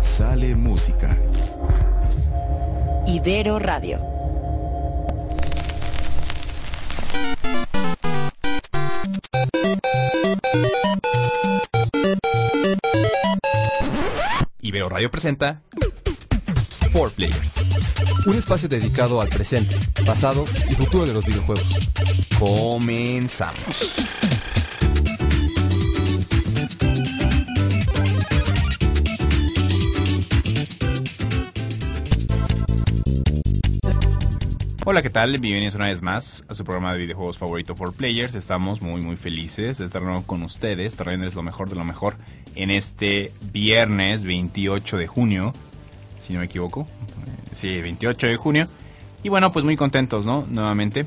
sale música. Ibero Radio. Ibero Radio presenta 4 Players. Un espacio dedicado al presente, pasado y futuro de los videojuegos. Comenzamos. Hola, ¿qué tal? Bienvenidos una vez más a su programa de videojuegos favorito for players. Estamos muy muy felices de estar nuevo con ustedes, trayéndoles lo mejor de lo mejor en este viernes 28 de junio, si no me equivoco. Sí, 28 de junio. Y bueno, pues muy contentos, ¿no? Nuevamente.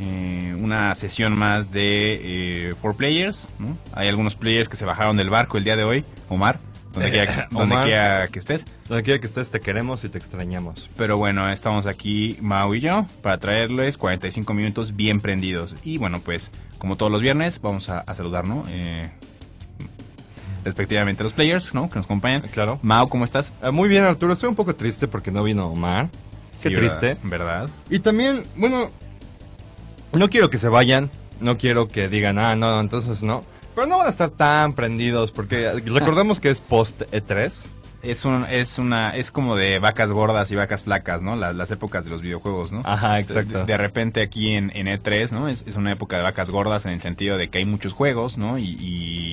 Eh, una sesión más de eh, for players. Hay algunos players que se bajaron del barco el día de hoy. Omar, donde quiera, donde Omar. quiera que estés. Donde quiera que estés, te queremos y te extrañamos. Pero bueno, estamos aquí Mau y yo para traerles 45 minutos bien prendidos. Y bueno, pues como todos los viernes vamos a, a saludar, ¿no? Eh, respectivamente a los players, ¿no? Que nos acompañan. Claro. Mau, ¿cómo estás? Ah, muy bien, Arturo. Estoy un poco triste porque no vino Omar. Qué Sí, triste. ¿Verdad? ¿verdad? Y también, bueno, no quiero que se vayan. No quiero que digan, ah, no, entonces no. Pero no van a estar tan prendidos porque recordemos que es post E E3. Es, un, es, una, es como de vacas gordas y vacas flacas, ¿no? Las, las épocas de los videojuegos, ¿no? Ajá, exacto. De, de repente aquí en, en E3, ¿no? Es, es una época de vacas gordas en el sentido de que hay muchos juegos, ¿no? Y,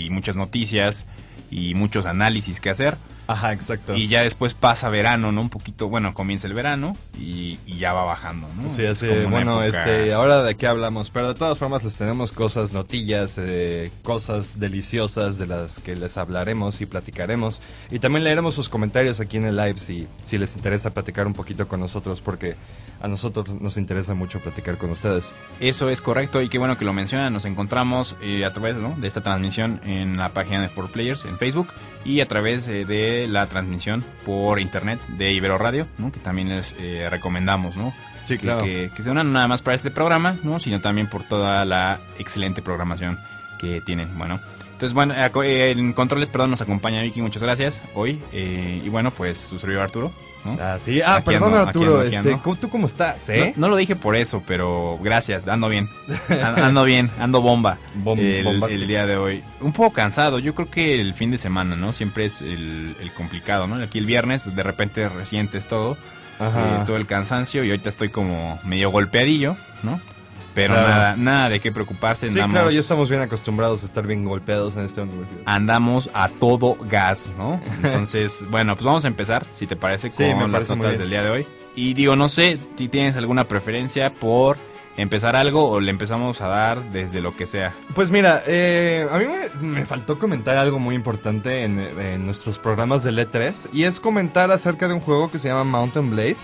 y muchas noticias y muchos análisis que hacer. Ajá, exacto. Y ya después pasa verano, ¿no? Un poquito, bueno, comienza el verano y, y ya va bajando, ¿no? Sí, Es así, una bueno, época- este, ahora de qué hablamos, pero de todas formas les tenemos cosas, notillas, eh, cosas deliciosas de las que les hablaremos y platicaremos. Y también leeremos sus comentarios aquí en el live si, si les interesa platicar un poquito con nosotros, porque a nosotros nos interesa mucho platicar con ustedes. Eso es correcto y qué bueno que lo mencionan. Nos encontramos eh, a través ¿no? de esta transmisión en la página de 4Players en Facebook y a través eh, de la transmisión por internet de Ibero Radio, ¿no? que también les eh, recomendamos. ¿no? Sí, que, que, que se unan nada más para este programa, ¿no? sino también por toda la excelente programación que tienen. Bueno, entonces, bueno, eh, eh, en controles, perdón, nos acompaña Vicky, muchas gracias hoy. eh, y bueno, pues su servidor Arturo. ¿no? Ah, sí, ah, Aquí perdón ando, aquí Arturo, ando, aquí este, ando. ¿cómo- ¿tú cómo estás? eh? No, no lo dije por eso, pero gracias, ando bien. An- Ando bien, ando bomba. Bom- el, el día de hoy. Un poco cansado, yo creo que el fin de semana, ¿no? Siempre es el, el complicado, ¿no? Aquí el viernes, de repente resientes todo, Ajá. eh, todo el cansancio y ahorita estoy como medio golpeadillo, ¿no? Pero Claro. nada, nada de qué preocuparse, Sí, andamos, claro, ya estamos bien acostumbrados a estar bien golpeados en esta universidad. andamos a todo gas, ¿no? Entonces, bueno, pues vamos a empezar, si te parece, Sí, con las notas del día de hoy. Y digo, no sé si tienes alguna preferencia por empezar algo o le empezamos a dar desde lo que sea. Pues mira, eh, a mí me, me faltó comentar algo muy importante en, en nuestros programas del E3 y es comentar acerca de un juego que se llama Mountain Blade.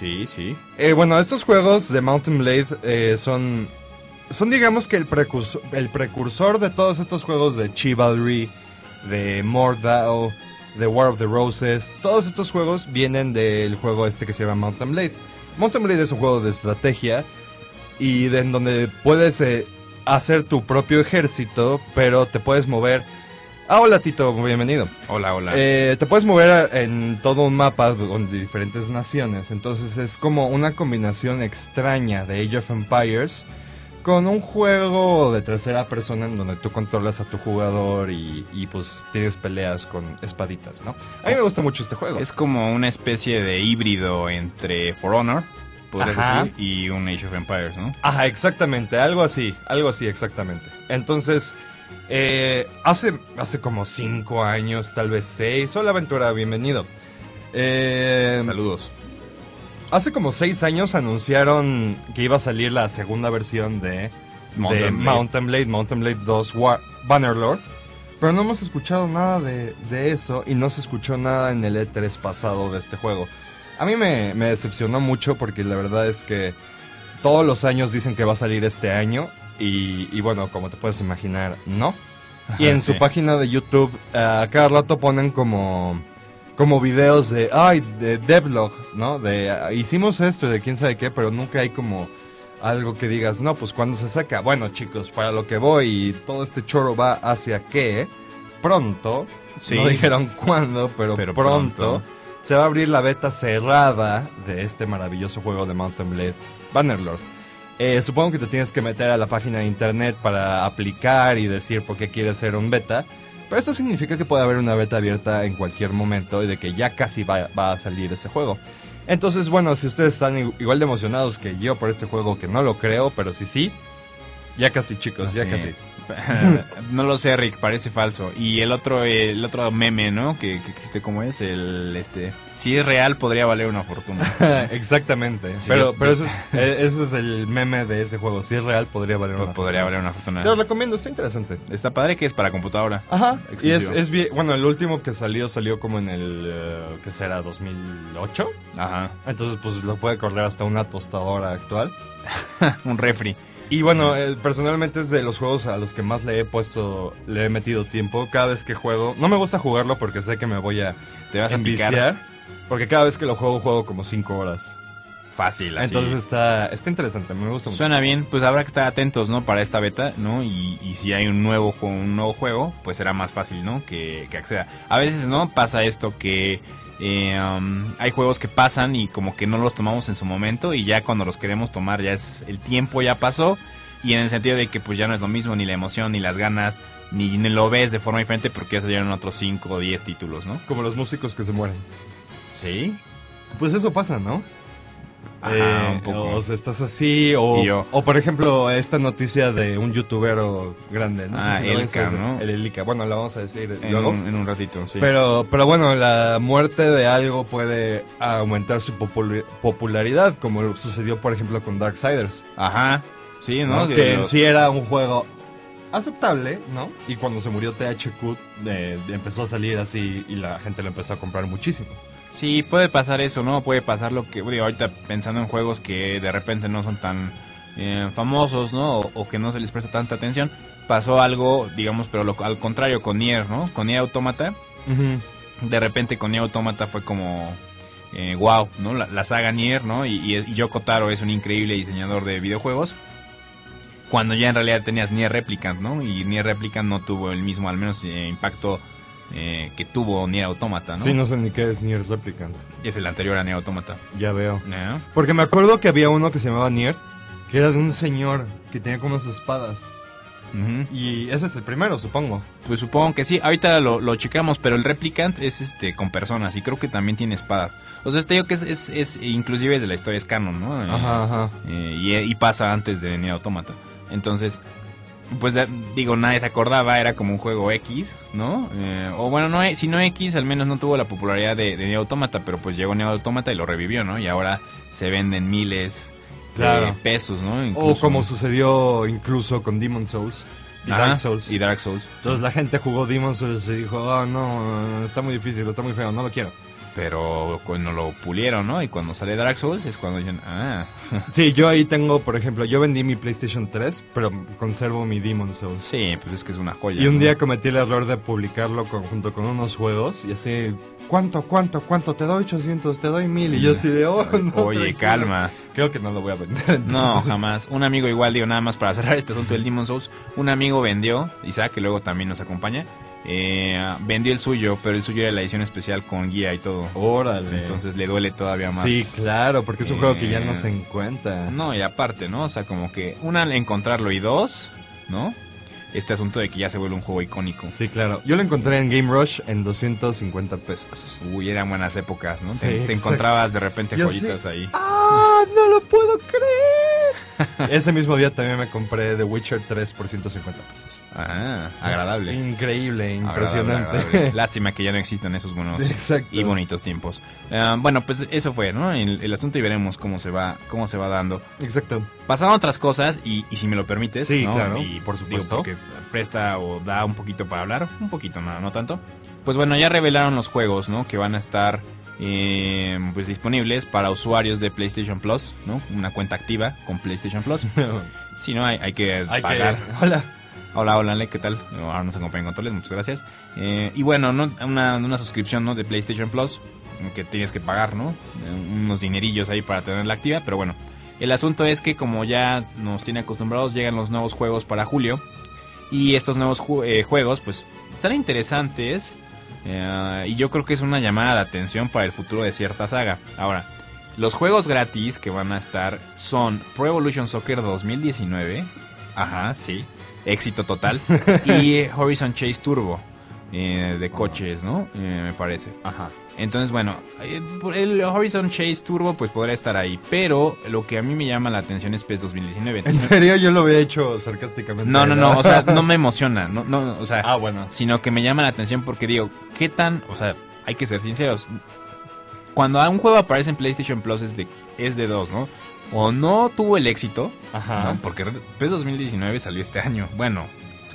Sí, sí. Eh, bueno, estos juegos de Mountain Blade eh, son, son digamos que el precursor, el precursor de todos estos juegos de Chivalry, de Mordau, de War of the Roses. Todos estos juegos vienen del juego este que se llama Mountain Blade. Mountain Blade es un juego de estrategia y de, en donde puedes eh, hacer tu propio ejército, pero te puedes mover... Ah, hola Tito, bienvenido. Hola, hola. Eh, te puedes mover en todo un mapa donde diferentes naciones. Entonces es como una combinación extraña de Age of Empires con un juego de tercera persona en donde tú controlas a tu jugador y, y, pues tienes peleas con espaditas, ¿no? A mí me gusta mucho este juego. es como una especie de híbrido entre For Honor, podrías Ajá. decir, y un Age of Empires, ¿no? Ajá, exactamente, algo así, algo así exactamente. Entonces, eh, hace, hace como cinco años, tal vez seis, hola Aventura, bienvenido. Eh, Saludos. Hace como seis años anunciaron que iba a salir la segunda versión de Mountain de Blade. Mountain Blade, Mountain Blade 2 War- Bannerlord. Pero no hemos escuchado nada de, de eso y no se escuchó nada en el E3 pasado de este juego. A mí me, me decepcionó mucho porque la verdad es que todos los años dicen que va a salir este año y, y bueno, como te puedes imaginar, no. y en su página de YouTube a cada rato ponen como como videos de ay de devlog, ¿no? De ah, hicimos esto y de quién sabe qué, pero nunca hay como algo que digas, no, pues cuando se saca. Bueno, chicos, para lo que voy y todo este choro va hacia qué, pronto, Sí. no dijeron cuándo, pero, Pero pronto, pronto. se va a abrir la beta cerrada de este maravilloso juego de Mountain Blade Bannerlord. Eh, supongo que te tienes que meter a la página de internet para aplicar y decir por qué quieres ser un beta. Pero esto significa que puede haber una beta abierta en cualquier momento y de que ya casi va, va a salir ese juego. Entonces, bueno, si ustedes están igual de emocionados que yo por este juego, que no lo creo, pero sí sí, ya casi chicos, ya casi. no lo sé, Rick, parece falso. Y el otro, el otro meme, ¿no? Que, que existe como es, el este. Si es real, podría valer una fortuna. Exactamente. Sí. pero pero eso, es, eh, eso es el meme de ese juego. Si es real, podría valer una podría fortuna. valer una fortuna. Te lo recomiendo, está interesante. Está padre que es para computadora. Ajá. Y es, Exclusivo. es bien. Bueno, el último que salió salió como en el. eh, ¿Qué será? ¿2008? Ajá. Entonces, pues lo puede correr hasta una tostadora actual. Un refri. Y bueno, eh, personalmente es de los juegos a los que más le he puesto, le he metido tiempo. Cada vez que juego, no me gusta jugarlo porque sé que me voy a Te vas a picar. Porque cada vez que lo juego, juego como 5 horas. Fácil, así. Entonces está, está interesante, me gusta mucho. Suena bien, pues habrá que estar atentos, ¿no? Para esta beta, ¿no? Y, y si hay un nuevo juego, un nuevo juego, pues será más fácil, ¿no? Que, que acceda. A veces, ¿no? Pasa esto que eh, um, hay juegos que pasan y como que no los tomamos en su momento y ya cuando los queremos tomar ya es el tiempo ya pasó y en el sentido de que pues ya no es lo mismo ni la emoción ni las ganas ni, ni lo ves de forma diferente porque ya salieron otros 5 o 10 títulos, ¿no? Como los músicos que se mueren. Sí. Pues eso pasa, ¿no? Ajá, Eh, un poco. O sea, estás así, o, yo. o por ejemplo, esta noticia de un youtubero grande. No Ah, sé si Elka, ves, ¿no? El Elika, bueno, la vamos a decir En luego. un, en un ratito, sí. Pero, pero bueno, la muerte de algo puede aumentar su popul- popularidad, como sucedió, por ejemplo, con Darksiders. Ajá. Sí, ¿no? ¿no? Que en los- sí era un juego aceptable, ¿no? Y cuando se murió THQ, eh, empezó a salir así y la gente lo empezó a comprar muchísimo. Sí, puede pasar eso, ¿no? Puede pasar lo que, digo, ahorita pensando en juegos que de repente no son tan eh, famosos, ¿no? O, o que no se les presta tanta atención. Pasó algo, digamos, pero lo- al contrario con Nier, ¿no? Con Nier Automata, de repente con Nier Automata fue como, eh, wow, ¿no? La, la saga Nier, ¿no? Y, y, y Yoko Taro es un increíble diseñador de videojuegos. Cuando ya en realidad tenías Nier Replicant, ¿no? Y Nier Replicant no tuvo el mismo, al menos, eh, impacto eh, que tuvo Nier Automata, ¿no? Sí, no sé ni qué es Nier Replicant. Es el anterior a Nier Automata. Ya veo. ¿Eh? Porque me acuerdo que había uno que se llamaba Nier, que era de un señor que tenía como sus espadas. Y ese es el primero, supongo. Pues supongo que sí. Ahorita lo, lo checamos, pero el replicant es este con personas y creo que también tiene espadas. O sea, este digo que es, es, es- inclusive es de la historia es canon, ¿no? Eh, Ajá, ajá. eh, y, y pasa antes de Nier Automata. Entonces, pues digo, nadie se acordaba, era como un juego X, ¿no? Eh, o bueno, no, si no X, al menos no tuvo la popularidad de, de Nier Automata, pero pues llegó Nier Automata y lo revivió, ¿no? Y ahora se venden miles Claro. de pesos, ¿no? O como sucedió incluso con Demon Souls y Ajá, Dark Souls. Y Dark Souls. Entonces la gente jugó Demon Souls y dijo, oh no, está muy difícil, está muy feo, no lo quiero. Pero cuando lo pulieron, ¿no? Y cuando sale Dark Souls es cuando dicen, ah, Sí, yo ahí tengo, por ejemplo, yo vendí mi PlayStation 3, pero conservo mi Demon Souls. sí, pues es que es una joya. Y un ¿no? día cometí el error de publicarlo con- junto con unos juegos y así, ¿cuánto, cuánto, cuánto? Te doy 800, te doy 1000 y yo así de, oh, no, Oye, tranquilo". calma. Creo que no lo voy a vender. No, entonces. jamás. Un amigo igual, digo, nada más para cerrar este asunto del Demon Souls. Un amigo vendió, Isaac, que luego también nos acompaña, eh, vendió el suyo, pero el suyo era la edición especial con guía y todo. Órale. Entonces le duele todavía más. Sí, claro, porque es un juego que ya Eh, no se encuentra. No, y aparte, ¿no? O sea, como que, una, encontrarlo y dos, ¿no? Este asunto de que ya se vuelve un juego icónico. Sí, claro. Yo lo encontré en Game Rush en 250 pesos. Uy, eran buenas épocas, ¿no? Sí, te, encontrabas de repente Yo joyitas sí. ahí. ¡Ah! ¡No lo puedo creer! Ese mismo día también me compré The Witcher 3 por 150 pesos. Ah, agradable. Increíble, impresionante. agradable. Lástima que ya no existen esos buenos Exacto. y bonitos tiempos. Ah, bueno, pues eso fue, ¿no? El, el asunto y veremos cómo se va, cómo se va dando. Exacto. Pasaron otras cosas y, y si me lo permites, Sí, ¿no? claro, Y por digo, supuesto. porque presta o da un poquito para hablar, un poquito, no, no tanto. Pues bueno, ya revelaron los juegos, ¿no? Que van a estar eh, pues disponibles para usuarios de PlayStation Plus, ¿no? Una cuenta activa con PlayStation Plus. Si no, hay, hay que Hay pagar. que... Hola. Hola, hola, ¿qué tal? Ahora nos acompañan controles, muchas gracias. Eh, y bueno, ¿no? una, una suscripción ¿no? de PlayStation Plus que tienes que pagar, ¿no? Eh, unos dinerillos ahí para tenerla activa, pero bueno. El asunto es que como ya nos tiene acostumbrados, llegan los nuevos juegos para julio. Y estos nuevos ju- eh, juegos, pues, están interesantes. Eh, y yo creo que es una llamada de atención para el futuro de cierta saga. Ahora, los juegos gratis que van a estar son Pro Evolution Soccer 2019. Ajá, sí. Éxito total. y Horizon Chase Turbo. eh, de coches, ¿no? Eh, me parece. Ajá. Entonces, bueno, eh, el Horizon Chase Turbo pues podrá estar ahí, pero lo que a mí me llama la atención es PES 2019. En serio, yo lo había hecho sarcásticamente. No, no, no, o sea, no me emociona, no, no, o sea, Ah, bueno. sino que me llama la atención porque digo, ¿qué tan, o sea, hay que ser sinceros, cuando un juego aparece en PlayStation Plus es de, es de dos, ¿no? O no tuvo el éxito, Ajá. ¿no? porque PES 2019 salió este año, bueno,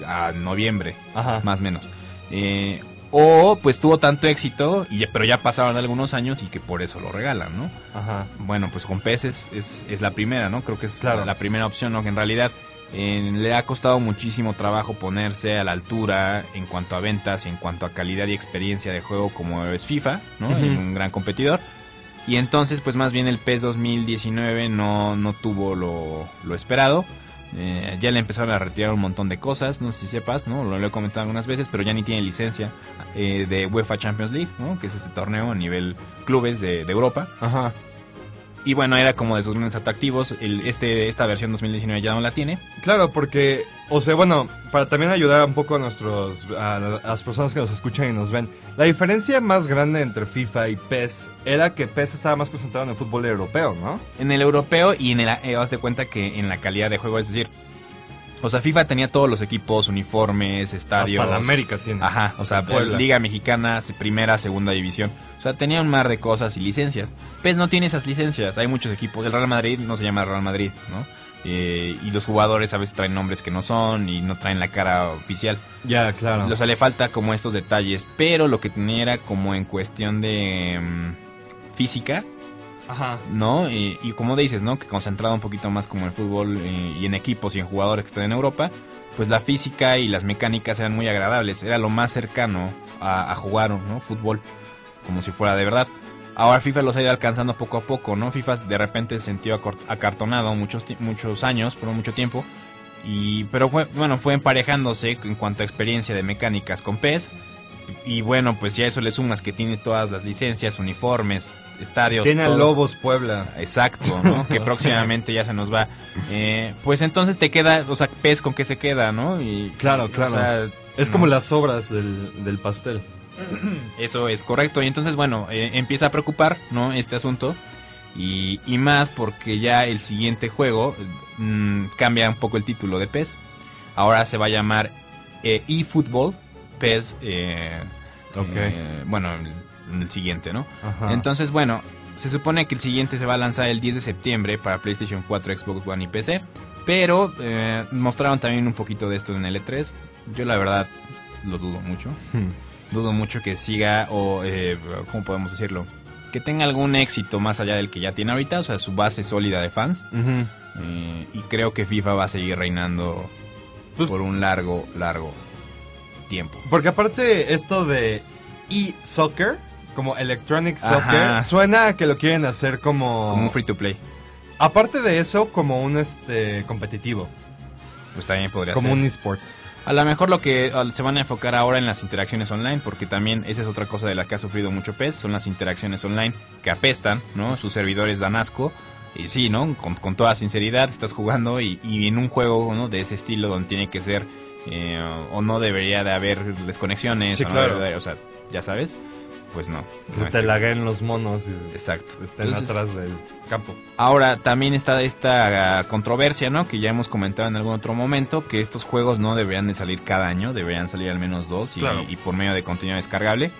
a noviembre, Ajá. más o menos. Eh, o pues tuvo tanto éxito, y pero ya pasaron algunos años y que por eso lo regalan, ¿no? Ajá. Bueno, pues con PES es, es, la primera, ¿no? Creo que es Claro. la, la primera opción, ¿no? Que en realidad eh, le ha costado muchísimo trabajo ponerse a la altura en cuanto a ventas y en cuanto a calidad y experiencia de juego como es FIFA, ¿no? Un gran competidor. Y entonces, pues más bien el PES 2019 no, no tuvo lo, lo esperado. Eh, ya le empezaron a retirar un montón de cosas, no sé si sepas, ¿no? Lo, he comentado algunas veces, pero ya ni tiene licencia eh, de UEFA Champions League, ¿no? Que es este torneo a nivel clubes de, de Europa. Ajá. Y bueno, era como de sus grandes atractivos. El, este, esta versión 2019 ya no la tiene. Claro, porque, o sea, bueno, para también ayudar un poco a nuestros, a las personas que nos escuchan y nos ven, la diferencia más grande entre FIFA y PES era que PES estaba más concentrado en el fútbol europeo, ¿no? En el europeo y en el... Eh, haz de cuenta que en la calidad de juego, es decir... O sea, FIFA tenía todos los equipos, uniformes, estadios... Hasta la América tiene. Ajá, o sea, Puebla. Liga Mexicana, primera, segunda división. O sea, tenía un mar de cosas y licencias. PES no tiene esas licencias. Hay muchos equipos. El Real Madrid no se llama Real Madrid, ¿no? Eh, y los jugadores a veces traen nombres que no son y no traen la cara oficial. Ya, claro. O sea, le falta como estos detalles, pero lo que tenía era como en cuestión de mm, física, Ajá. ¿no? Y, como dices, ¿no? Que concentrado un poquito más como en fútbol eh, y en equipos y en jugadores que están en Europa, pues la física y las mecánicas eran muy agradables. Era lo más cercano a, jugar, ¿no? Fútbol, como si fuera de verdad. Ahora FIFA los ha ido alcanzando poco a poco, ¿no? FIFA de repente se sintió acartonado muchos, muchos años, por mucho tiempo. Y, pero fue, bueno, fue emparejándose en cuanto a experiencia de mecánicas con PES. Y bueno, pues ya eso le sumas que tiene todas las licencias, uniformes, estadios. Tiene todo. Lobos Puebla. Exacto, ¿no? que próximamente ya se nos va. Eh, pues entonces te queda, o sea, PES con qué se queda, ¿no? Y, Claro, o claro. sea, Es no, como las obras del, del pastel. Eso es correcto. Y entonces, bueno, eh, empieza a preocupar, ¿no? Este asunto. Y, y más porque ya el siguiente juego mm, cambia un poco el título de PES. Ahora se va a llamar eh, eFootball PES. eh, Ok. eh, bueno, el, el siguiente, ¿no? Ajá. Entonces, bueno, se supone que el siguiente se va a lanzar el 10 de septiembre para PlayStation 4, Xbox One y PC. Pero eh, mostraron también un poquito de esto en el E3. Yo la verdad lo dudo mucho. Hmm. Dudo mucho que siga o, eh, ¿cómo podemos decirlo? Que tenga algún éxito más allá del que ya tiene ahorita, o sea, su base sólida de fans. Eh, y creo que FIFA va a seguir reinando Pues- por un largo, largo tiempo. Porque aparte esto de e-soccer, como electronic Ajá. soccer, suena a que lo quieren hacer como... Como un free to play. Aparte de eso, como un este competitivo, Pues también podría como ser. un esport. A lo mejor lo que al- se van a enfocar ahora en las interacciones online, porque también esa es otra cosa de la que ha sufrido mucho PES, son las interacciones online que apestan, ¿no? Sus servidores dan asco. Y sí, ¿no? Con, con toda sinceridad estás jugando y, y en un juego ¿no? de ese estilo donde tiene que ser eh, o no debería de haber desconexiones, Sí, o, no claro. debería de- o sea, ya sabes, pues no. Que no te laguen los monos y Exacto. estén Entonces, atrás del campo. Ahora también está esta ah, controversia, ¿no? Que ya hemos comentado en algún otro momento, que estos juegos no deberían de salir cada año, deberían salir al menos dos y, Claro. y por medio de contenido descargable.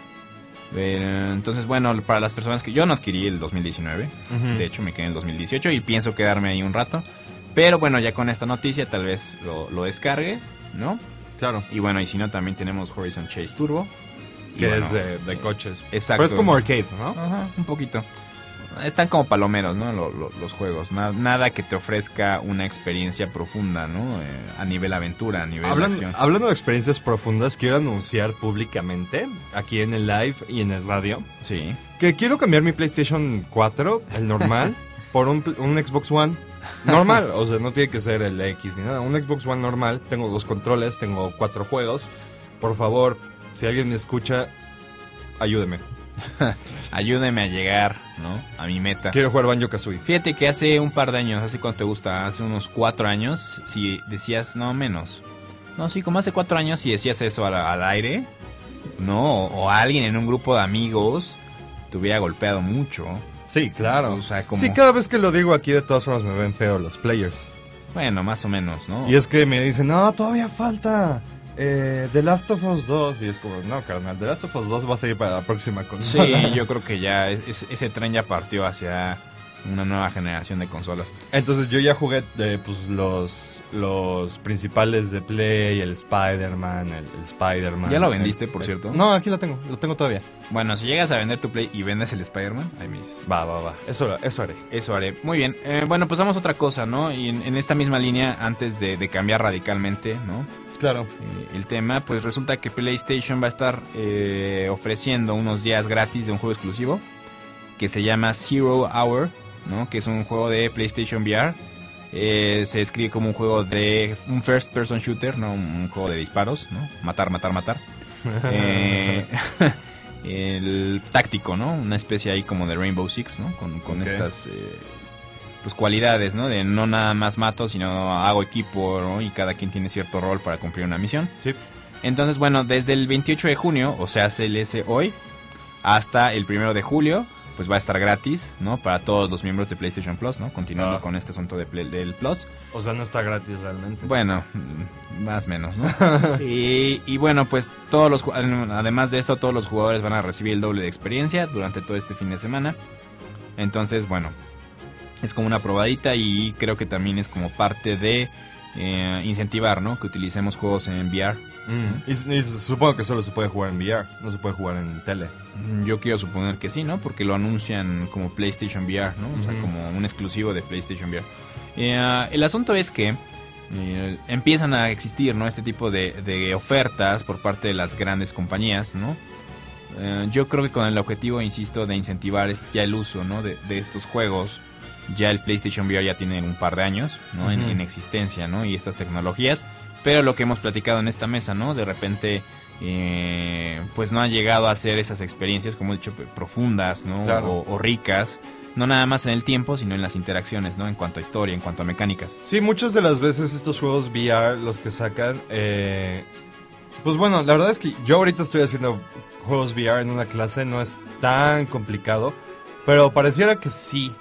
Eh, entonces, bueno, para las personas que yo no adquirí el 2019, Ujú. de hecho me quedé en el 2018 y pienso quedarme ahí un rato. Pero bueno, ya con esta noticia tal vez lo, lo descargue, ¿no? Claro. Y bueno, y si no, también tenemos Horizon Chase Turbo. Que bueno, es de, de coches. Exacto. Pero es como arcade, ¿no? Ajá, un poquito. Están como palomeros, ¿no? Lo- lo- los juegos. Na- nada que te ofrezca una experiencia profunda, ¿no? Eh, a nivel aventura, a nivel Hablan- acción. hablando de experiencias profundas, quiero anunciar públicamente, aquí en el live y en el radio, Sí. que quiero cambiar mi PlayStation 4, el normal, por un, un Xbox One. Normal, o sea, no tiene que ser el X ni nada. Un Xbox One normal, tengo dos controles, tengo cuatro juegos. Por favor, si alguien me escucha, ayúdeme. Ayúdeme a llegar, ¿no? A mi meta. Quiero jugar Banjo Kazooie. Fíjate que hace un par de años, hace cuánto te gusta, hace unos cuatro años, si decías, no menos. No, sí, como hace cuatro años, si decías eso al, al aire, no, o, o alguien en un grupo de amigos te hubiera golpeado mucho. Sí, claro. O sea, como- Sí, cada vez que lo digo aquí, de todas formas me ven feo los players. Bueno, más o menos, ¿no? Y es que me dicen, no, todavía falta eh, The Last of Us 2. Y es como, no, carnal, The Last of Us 2 va a salir para la próxima Sí, consola. yo creo que ya es- ese tren ya partió hacia una nueva generación de consolas. Entonces yo ya jugué eh, pues, los, los principales de Play, el Spider-Man, el, el Spider-Man. ¿Ya lo el- vendiste, por el- cierto? No, aquí lo tengo, lo tengo todavía. Bueno, si llegas a vender tu Play y vendes el Spider-Man, ahí me dices. Va, va, va. Eso, eso haré. Eso haré. Muy bien. Eh, bueno, pues vamos a otra cosa, ¿no? Y en, en esta misma línea, antes de, de cambiar radicalmente, ¿no? Claro. Eh, el tema, pues resulta que PlayStation va a estar eh, ofreciendo unos días gratis de un juego exclusivo que se llama Zero Hour, ¿no? Que es un juego de PlayStation VR. Eh, se describe como un juego de un first person shooter, no un, juego de disparos, ¿no? Matar, matar, matar. Eh, el táctico, ¿no? Una especie ahí como de Rainbow Six, ¿no? Con, con estas eh, pues cualidades, ¿no? De no nada más mato, sino hago equipo, ¿no? Y cada quien tiene cierto rol para cumplir una misión. Sí. Entonces, bueno, desde el 28 de junio, o sea, CLS hoy, hasta el 1 de julio, pues va a estar gratis, ¿no? Para todos los miembros de PlayStation Plus, ¿no? Continuando Ah. con este asunto de Play- del Plus. O sea, no está gratis realmente. Bueno, mm, más o menos, ¿no? y, y bueno, pues todos los, además de esto, todos los jugadores van a recibir el doble de experiencia durante todo este fin de semana. Entonces, bueno, es como una probadita y creo que también es como parte de eh, incentivar, ¿no? Que utilicemos juegos en VR. Mm. Y, y supongo que solo se puede jugar en VR, no se puede jugar en tele. Mm, Yo quiero suponer que sí, ¿no? Porque lo anuncian como PlayStation VR, ¿no? O sea, Ujú. como un exclusivo de PlayStation VR. Eh, el asunto es que eh, empiezan a existir, ¿no? Este tipo de, de ofertas por parte de las grandes compañías, ¿no? Yo creo que con el objetivo, insisto, de incentivar ya el uso, ¿no? De, de estos juegos. Ya el PlayStation VR ya tiene un par de años, ¿no? En- existencia, ¿no? Y estas tecnologías. Pero lo que hemos platicado en esta mesa, ¿no? De repente, eh, pues no han llegado a ser esas experiencias, como he dicho, profundas, ¿no? Claro. O, o ricas. No nada más en el tiempo, sino en las interacciones, ¿no? En cuanto a historia, en cuanto a mecánicas. Sí, muchas de las veces estos juegos VR, los que sacan, eh, pues bueno, la verdad es que yo ahorita estoy haciendo juegos VR en una clase, no es tan complicado, pero pareciera que sí,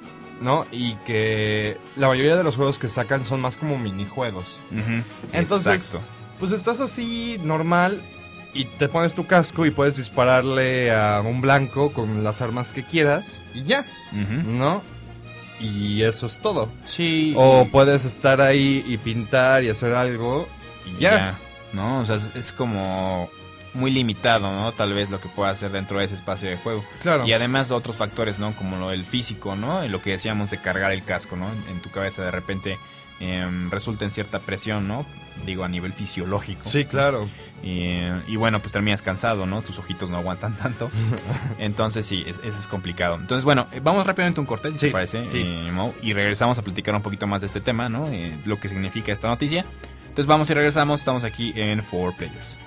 ¿no? Y que la mayoría de los juegos que sacan son más como minijuegos. Entonces, Exacto. pues estás así normal y te pones tu casco y puedes dispararle a un blanco con las armas que quieras y ya. ¿no? Y eso es todo. Sí. O puedes estar ahí y pintar y hacer algo y ya. ¿No? O sea, es como muy limitado, ¿no? Tal vez lo que pueda hacer dentro de ese espacio de juego. Claro. Y además de otros factores, ¿no? Como lo del físico, ¿no? Y Lo que decíamos de cargar el casco, ¿no? En tu cabeza de repente em, resulta en cierta presión, ¿no? Digo, a nivel fisiológico. Sí, claro. Y, y bueno, pues terminas cansado, ¿no? Tus ojitos no aguantan tanto. Entonces sí, es- eso es complicado. Entonces, bueno, eh, vamos rápidamente a un corte, si Sí, te parece, sí. eh, y regresamos a platicar un poquito más de este tema, ¿no? Eh, lo que significa esta noticia. Entonces vamos y regresamos, estamos aquí en Four Players.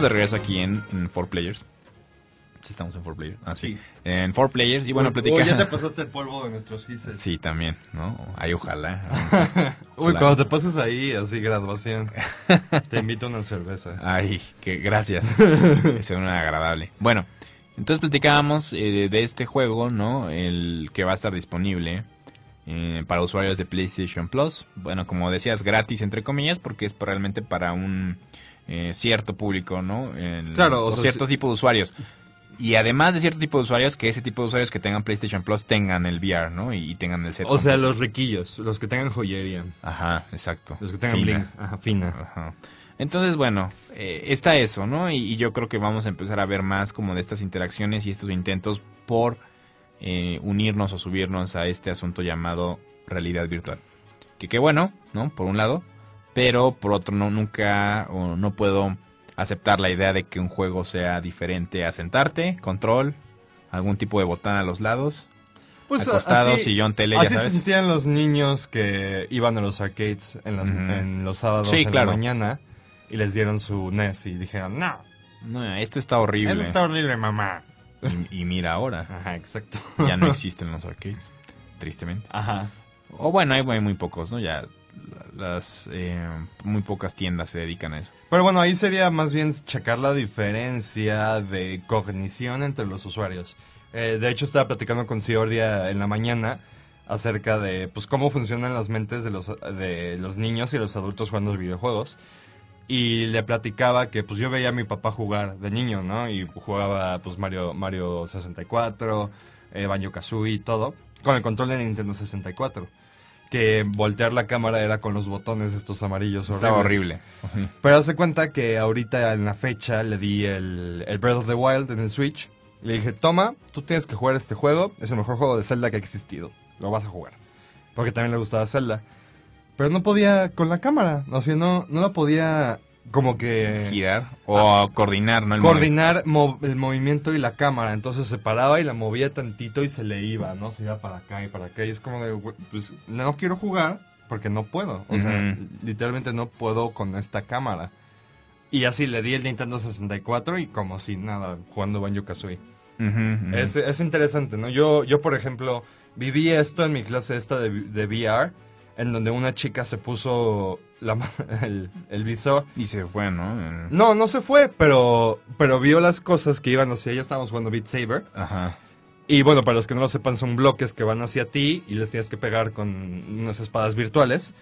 Estamos de regreso aquí en, en 4Players. Sí, estamos en 4Players. Ah, sí. Sí. En 4Players. Y bueno, Uy, platica. ya te pasaste el polvo de nuestros gises. Sí, también, ¿no? Ay, ojalá. Uy, cuando te pases ahí, así, graduación, te invito a una cerveza. Ay, que gracias. Es una agradable. Bueno, entonces platicábamos eh, de este juego, ¿no? El que va a estar disponible eh, para usuarios de PlayStation Plus. Bueno, como decías, gratis entre comillas, porque es realmente para un eh, cierto público, ¿no? El- Claro, o o sea, cierto sí. tipo de usuarios. Y además de cierto tipo de usuarios, que ese tipo de usuarios que tengan PlayStation Plus tengan el VR, ¿no? Y, y tengan el set. O sea, los riquillos, los que tengan joyería, Ajá, exacto. los que tengan Fina. bling, ajá, fina. Ajá. Entonces, bueno, eh, está eso, ¿no? Y, y yo creo que vamos a empezar a ver más como de estas interacciones y estos intentos por eh, unirnos o subirnos a este asunto llamado realidad virtual. Que qué bueno, ¿no? Por un lado, pero por otro no nunca o no puedo aceptar la idea de que un juego sea diferente a sentarte, control, algún tipo de botón a los lados, acostado, así- sillón, tele, ya Así se sabes. sentían los niños que iban a los arcades en, las- en los sábados Sí, en claro. la mañana y les dieron su NES y dijeron, no, No, esto está horrible. eso está horrible, mamá. Y, y mira ahora, Ajá, exacto. ya no existen los arcades, tristemente. Ajá. O bueno, hay, hay muy pocos, ¿no? Ya las eh, muy pocas tiendas se dedican a eso. Pero bueno, ahí sería más bien checar la diferencia de cognición entre los usuarios. Eh, de hecho, estaba platicando con Ciordia en la mañana acerca de pues cómo funcionan las mentes de los, de los niños y los adultos jugando videojuegos. Y le platicaba que pues yo veía a mi papá jugar de niño, ¿no? Y jugaba pues Mario, Mario 64, eh, Banjo Kazooie y todo, con el control de Nintendo 64. Que voltear la cámara era con los botones estos amarillos horribles. Estaba horrible. Pero hace cuenta que ahorita en la fecha le di el, el Breath of the Wild en el Switch. Le dije, toma, tú tienes que jugar este juego. Es el mejor juego de Zelda que ha existido. Lo vas a jugar. Porque también le gustaba Zelda. Pero no podía con la cámara. O sea, no, no la podía como que Girar o coordinar, ¿no? El coordinar el movimiento y la cámara. Entonces se paraba y la movía tantito y se le iba, ¿no? Se iba para acá y para acá. Y es como de, "Güey, pues no quiero jugar porque no puedo. O sea, literalmente no puedo con esta cámara. Y así le di el Nintendo 64 y como si nada, jugando Banjo Kazooie. Ujú. es, es interesante, ¿no? Yo, yo, por ejemplo, viví esto en mi clase esta de, de VR, en donde una chica se puso la, el, el visor Y se fue, ¿no? No, no se fue, pero, pero vio las cosas que iban hacia ella. Estábamos jugando Beat Saber. Ajá. Y bueno, para los que no lo sepan, son bloques que van hacia ti y les tienes que pegar con unas espadas virtuales.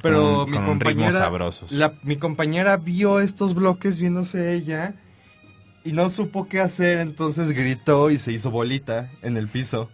Pero Con- mi con compañera. sabrosos. la- mi compañera vio estos bloques viéndose ella y no supo qué hacer, entonces gritó y se hizo bolita en el piso.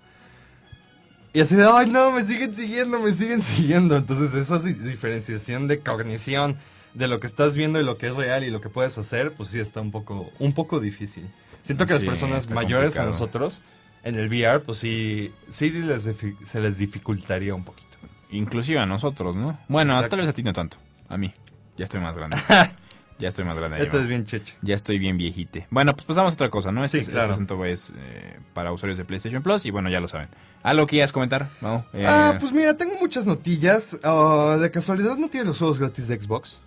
Y así de, ay no, me siguen siguiendo, me siguen siguiendo. Entonces esa diferenciación de cognición de lo que estás viendo y lo que es real y lo que puedes hacer, pues sí está un poco, un poco difícil. Siento que las Sí, personas está mayores a complicado. nosotros, en el VR, pues sí, sí les se les dificultaría un poquito. Inclusive a nosotros, ¿no? Bueno, Exacto. tal vez a ti no tanto. A mí. Ya estoy más grande. ya estoy más grande. Esto ya, es bien ya estoy bien viejite. Bueno, pues pasamos a otra cosa, ¿no? Este, Sí, es- claro. este asunto es eh, para usuarios de PlayStation Plus y bueno, ya lo saben. ¿Algo que quieras comentar? Eh, Ah, pues mira, tengo muchas notillas. Ah, ¿De casualidad no tiene los juegos gratis de Xbox?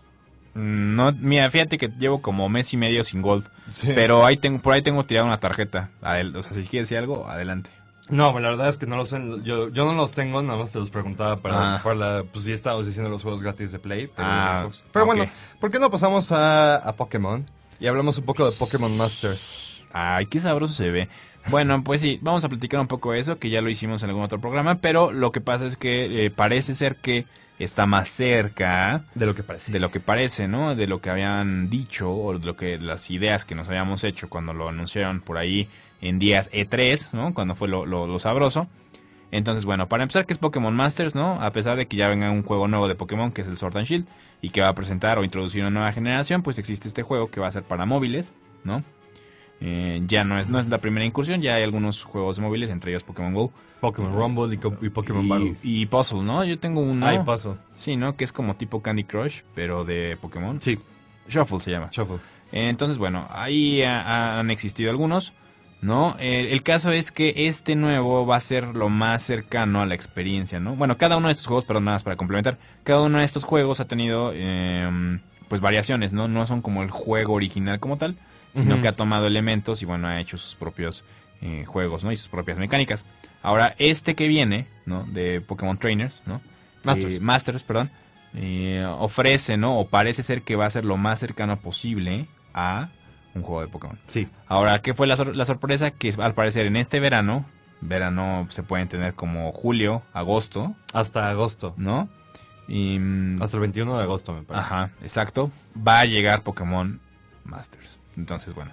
mm, No, mira, fíjate que llevo como mes y medio sin Gold. Sí. Pero ahí tengo, por ahí tengo tirado una tarjeta. O sea, si quieres decir algo, adelante. No, la verdad es que no los. Yo, yo no los tengo, nada más te los preguntaba para, Ah. la. Pues sí, estábamos diciendo los juegos gratis de Play. Pero, Ah. Pero bueno, ¿por qué no pasamos a, a Pokémon? Y hablamos un poco de Pokémon Masters. Ay, qué sabroso se ve. Bueno, pues sí, vamos a platicar un poco de eso, que ya lo hicimos en algún otro programa, pero lo que pasa es que eh, parece ser que está más cerca De lo que parece. de lo que parece, ¿no? De lo que habían dicho o de lo que las ideas que nos habíamos hecho cuando lo anunciaron por ahí en días E3, ¿no? Cuando fue lo, lo- lo sabroso. Entonces, bueno, para empezar, ¿qué es Pokémon Masters, no? A pesar de que ya venga un juego nuevo de Pokémon, que es el Sword and Shield, y que va a presentar o introducir una nueva generación, pues existe este juego que va a ser para móviles, ¿no? Eh, ya no es, no es la primera incursión, ya hay algunos juegos móviles, entre ellos Pokémon Go. Pokémon Rumble y, Pokémon Battle. Y, y Puzzle, ¿no? Yo tengo uno. Ay, paso. Sí, ¿no? Que es como tipo Candy Crush, pero de Pokémon. Sí, Shuffle se llama. Shuffle. Entonces, bueno, ahí ha- han existido algunos, ¿no? Eh, el caso es que este nuevo va a ser lo más cercano a la experiencia, ¿no? Bueno, cada uno de estos juegos, perdón, nada más para complementar, cada uno de estos juegos ha tenido, eh, pues, variaciones, ¿no? No son como el juego original como tal, sino que ha tomado elementos y, bueno, ha hecho sus propios eh, juegos, ¿no? Y sus propias mecánicas. Ahora, este que viene, ¿no? De Pokémon Trainers, ¿no? Masters. Eh, Masters, perdón. eh, ofrece, ¿no? O parece ser que va a ser lo más cercano posible a un juego de Pokémon. Sí. Ahora, ¿qué fue la, sor- la sorpresa? Que al parecer en este verano, verano se pueden tener como julio, agosto, Hasta agosto. ¿no? Y, mm, Hasta el 21 de agosto, me parece. Ajá, exacto. Va a llegar Pokémon Masters. Entonces, bueno,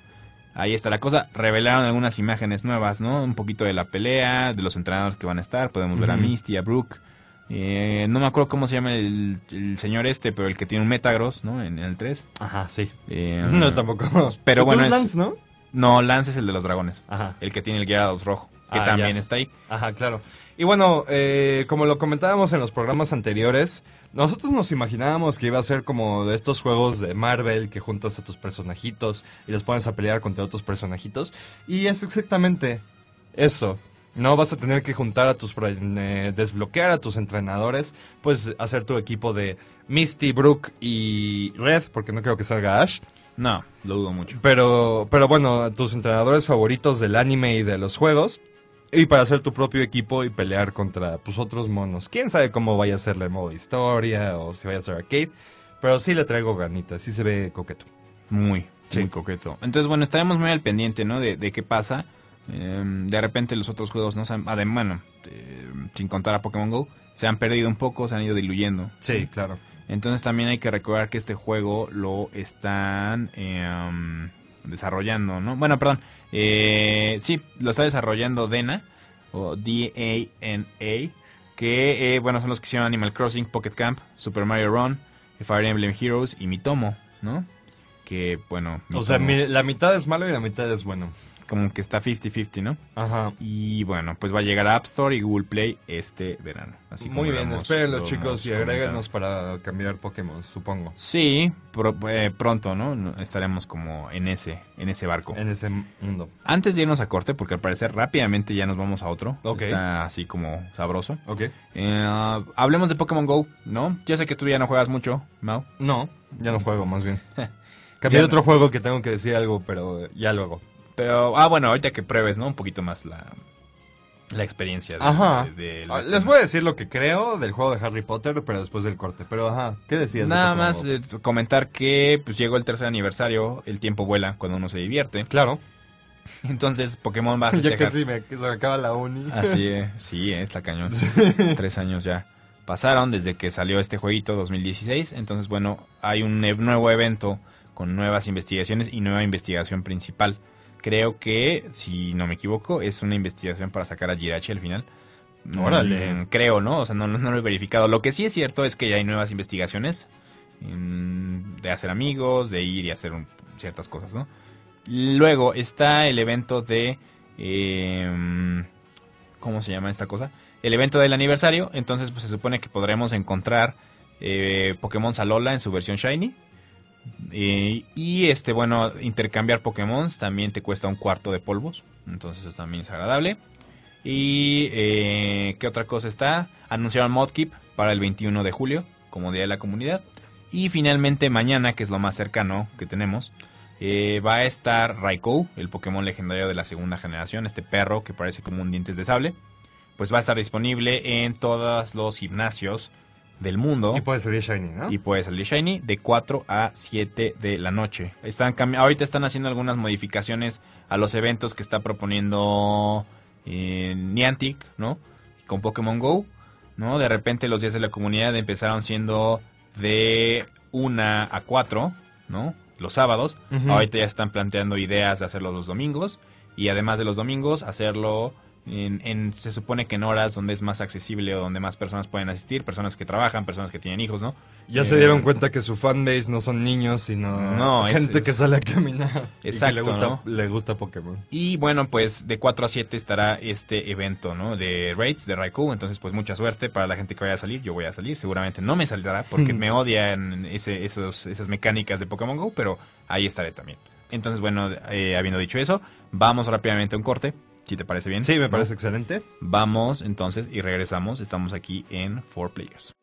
ahí está la cosa. Revelaron algunas imágenes nuevas, ¿no? Un poquito de la pelea, de los entrenadores que van a estar. Podemos ver a. Misty, a Brooke. Eh, no me acuerdo cómo se llama el, el señor este, pero el que tiene un Metagross, ¿no? En, el 3. Ajá, sí. Eh, No, tampoco. Pero bueno, es- Lance, ¿no? No, Lance es el de los dragones. Ajá. El que tiene el Gyarados rojo, que Ah, también ya. está ahí. Ajá, claro. Y bueno, eh, como lo comentábamos en los programas anteriores, nosotros nos imaginábamos que iba a ser como de estos juegos de Marvel que juntas a tus personajitos y los pones a pelear contra otros personajitos. Y es exactamente eso. No vas a tener que juntar a tus... eh, desbloquear a tus entrenadores, pues hacer tu equipo de Misty, Brooke y Red, porque no creo que salga Ash. No, lo dudo mucho. Pero, pero bueno, tus entrenadores favoritos del anime y de los juegos. Y para hacer tu propio equipo y pelear contra pues, otros monos. Quién sabe cómo vaya a ser el modo historia o si vaya a ser arcade. Pero sí le traigo ganitas, sí se ve coqueto. Muy, Sí. muy coqueto. Entonces, bueno, estaremos muy al pendiente, ¿no? De, de qué pasa. Eh, de repente los otros juegos, ¿no? Se han- adem- bueno, eh, sin contar a Pokémon GO, se han perdido un poco, se han ido diluyendo. claro. Entonces también hay que recordar que este juego lo están eh, um, desarrollando, ¿no? Bueno, perdón. eh, sí, lo está desarrollando Dena, o D-A-N-A, que, eh, bueno, son los que hicieron Animal Crossing, Pocket Camp, Super Mario Run, Fire Emblem Heroes y Mitomo, ¿no? Que, bueno, O sea, mi- la mitad es malo y la mitad es bueno. Como que está 50-50, ¿no? Ajá. Y bueno, pues va a llegar a App Store y Google Play este verano. Así Muy bien, espérenlo lo chicos y hemos agréguenos para cambiar Pokémon, supongo. Sí, pro- eh, pronto, ¿no? Estaremos como en ese, en ese barco. En ese mundo. Antes de irnos a corte, porque al parecer rápidamente ya nos vamos a otro. Ok. Está así como sabroso. ¿Ok? Eh, hablemos de Pokémon Go, ¿no? Yo sé que tú ya no juegas mucho, Mau. No, ya no juego, más bien. Cambié otro juego que tengo que decir algo, pero ya luego. Pero, ah, bueno, ahorita que pruebes, ¿no? Un poquito más la, la experiencia de, Ajá. de- de Ah, Les voy a decir lo que creo del juego de Harry Potter, pero después del corte. Pero ajá, ¿qué decías? de Nada más eh, comentar que pues llegó el tercer aniversario, el tiempo vuela cuando uno se divierte. Claro, Entonces Pokémon va a ya festejar. casi me, que se me acaba la uni. Así es, sí, es la cañón. Tres años ya pasaron desde que salió este jueguito 2016. Entonces, bueno, hay un nuevo evento con nuevas investigaciones y nueva investigación principal. Creo que, si no me equivoco, es una investigación para sacar a Jirachi al final. Órale. Mm, creo, ¿no? O sea, no, no lo he verificado. Lo que sí es cierto es que ya hay nuevas investigaciones de hacer amigos, de ir y hacer un- ciertas cosas, ¿no? Luego está el evento de... eh, ¿Cómo se llama esta cosa? El evento del aniversario. Entonces pues se supone que podremos encontrar eh, Pokémon Salola en su versión Shiny. Eh, y este, bueno, intercambiar Pokémon también te cuesta un cuarto de polvos. Entonces eso también es agradable. Y eh, ¿qué otra cosa está? Anunciaron Modkeep para el 21 de julio como Día de la Comunidad. Y finalmente mañana, que es lo más cercano que tenemos, eh, va a estar Raikou, el Pokémon legendario de la segunda generación, este perro que parece como un dientes de sable. Pues va a estar disponible en todos los gimnasios del mundo. Y puede salir Shiny, ¿no? Y puede salir Shiny de 4 a 7 de la noche. Están ahorita están haciendo algunas modificaciones a los eventos que está proponiendo eh, Niantic, ¿no? Con Pokémon Go, ¿no? De repente los días de la comunidad empezaron siendo de 1 a 4, ¿no? Los sábados. Ahorita ya están planteando ideas de hacerlo los domingos. Y además de los domingos, hacerlo en, en- se supone que en horas donde es más accesible o donde más personas pueden asistir, personas que trabajan, personas que tienen hijos, ¿no? Ya se Eh, dieron cuenta que su fanbase no son niños, sino No, es- gente es- que sale a caminar. y Exacto, que le gusta, ¿no? le gusta Pokémon. Y bueno, pues de 4 a 7 estará este evento, ¿no? De raids de Raikou. Entonces, pues mucha suerte para la gente que vaya a salir. Yo voy a salir. Seguramente no me saldrá porque me odian ese, esos, esas mecánicas de Pokémon Go, pero ahí estaré también. Entonces, bueno, eh, habiendo dicho eso, vamos rápidamente a un corte. Si te parece bien. Sí, me ¿no? parece excelente. Vamos entonces y regresamos. Estamos aquí en 4 Players.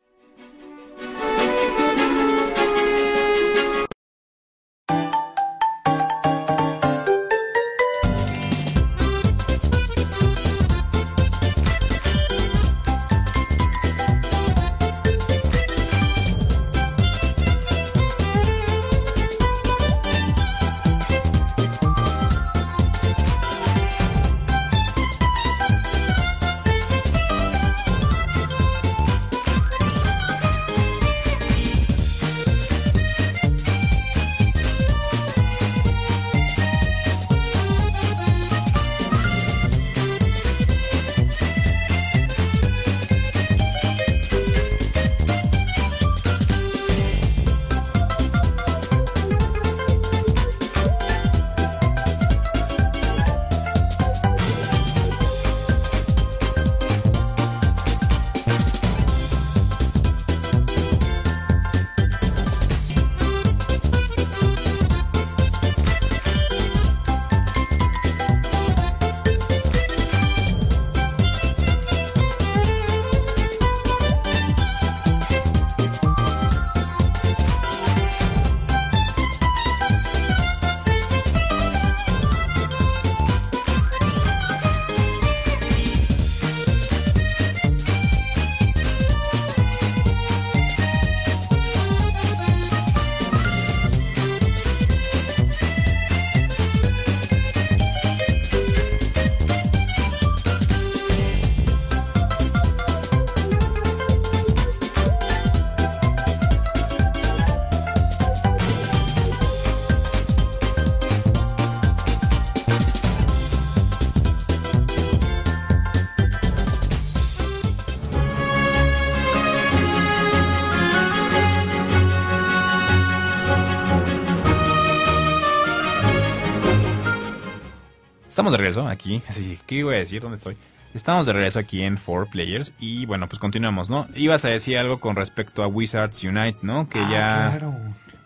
Estamos de regreso aquí. Sí, ¿Qué voy a decir? ¿Dónde estoy? Estamos de regreso aquí en 4 Players y bueno, pues continuamos, ¿no? Ibas a decir algo con respecto a Wizards Unite, ¿no? Que ya... Ah, claro.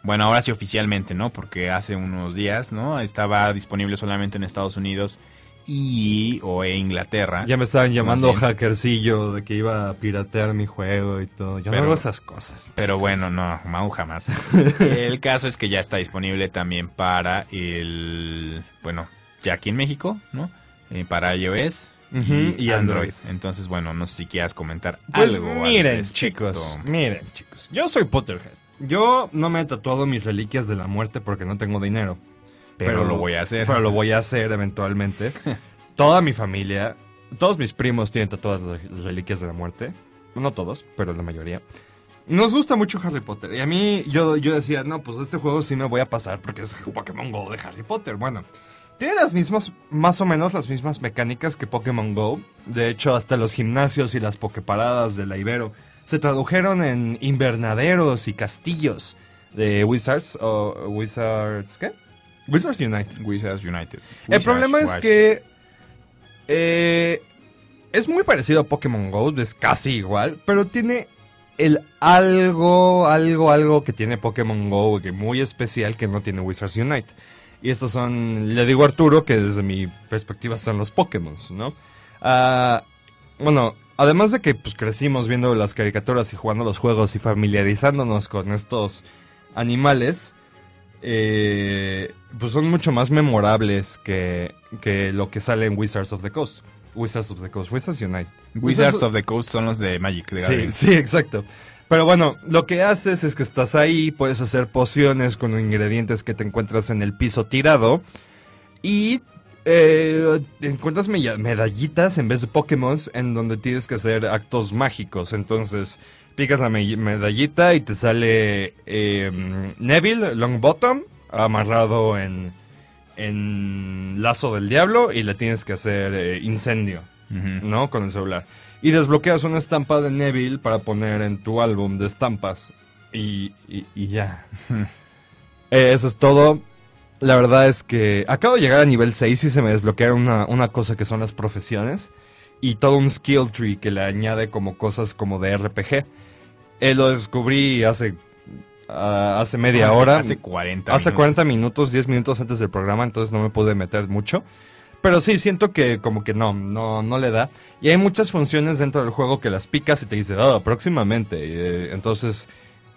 Bueno, ahora sí oficialmente, ¿no? Porque hace unos días, ¿no? Estaba disponible solamente en Estados Unidos y o e Inglaterra. Ya me estaban llamando hackercillo de que iba a piratear mi juego y todo. Yo Pero- no hago esas cosas. Pero bueno, no, Mau jamás. el caso es que ya está disponible también para el, bueno, ya aquí en México, ¿no? Eh, para iOS y, y Android. Android. Entonces, bueno, no sé si quieras comentar Pues algo. al miren, chicos, miren, chicos. Yo soy Potterhead. Yo no me he tatuado mis reliquias de la muerte porque no tengo dinero. Pero, lo voy a hacer. Pero lo voy a hacer eventualmente. Toda mi familia, todos mis primos tienen tatuadas las reliquias de la muerte. No todos, pero la mayoría. Nos gusta mucho Harry Potter. Y a mí, yo, yo decía, no, pues este juego sí me voy a pasar porque es Pokémon Go de Harry Potter. Bueno, tiene las mismas, más o menos las mismas mecánicas que Pokémon Go. De hecho, hasta los gimnasios y las pokeparadas de la Ibero se tradujeron en invernaderos y castillos de Wizards o Wizards, ¿qué? Wizards Unite. Wizards United. El problema es que eh, es muy parecido a Pokémon Go, es casi igual, pero tiene el algo, algo, algo que tiene Pokémon Go, que muy especial que no tiene Wizards Unite. Y estos son, le digo a Arturo, que desde mi perspectiva son los Pokémon, ¿no? Ah, bueno, además de que pues crecimos viendo las caricaturas y jugando los juegos y familiarizándonos con estos animales, eh, pues son mucho más memorables que, que lo que sale en Wizards of the Coast. Wizards of the Coast, Wizards Unite. Wizards of the Coast son los de Magic de Sí, sí, exacto. Pero bueno, lo que haces es que estás ahí, puedes hacer pociones con ingredientes que te encuentras en el piso tirado y eh, encuentras medallitas en vez de Pokémon en donde tienes que hacer actos mágicos. Entonces, picas la me- medallita y te sale eh, Neville Longbottom amarrado en, en lazo del diablo y le tienes que hacer eh, incendio. ¿no? Con el celular. Y desbloqueas una estampa de Neville para poner en tu álbum de estampas. Y, y, y ya. Eh, eso es todo. La verdad es que acabo de llegar a nivel 6 y se me desbloquearon una, una cosa que son las profesiones. Y todo un skill tree que le añade como cosas como de RPG. Eh, lo descubrí hace, ah, hace media Hace- hora. Hace 40 Hace minutos. 40 minutos, 10 minutos antes del programa, entonces no me pude meter mucho. Pero sí, siento que como que no, no, no le da. Y hay muchas funciones dentro del juego que las picas y te dice, oh, próximamente. Eh, entonces,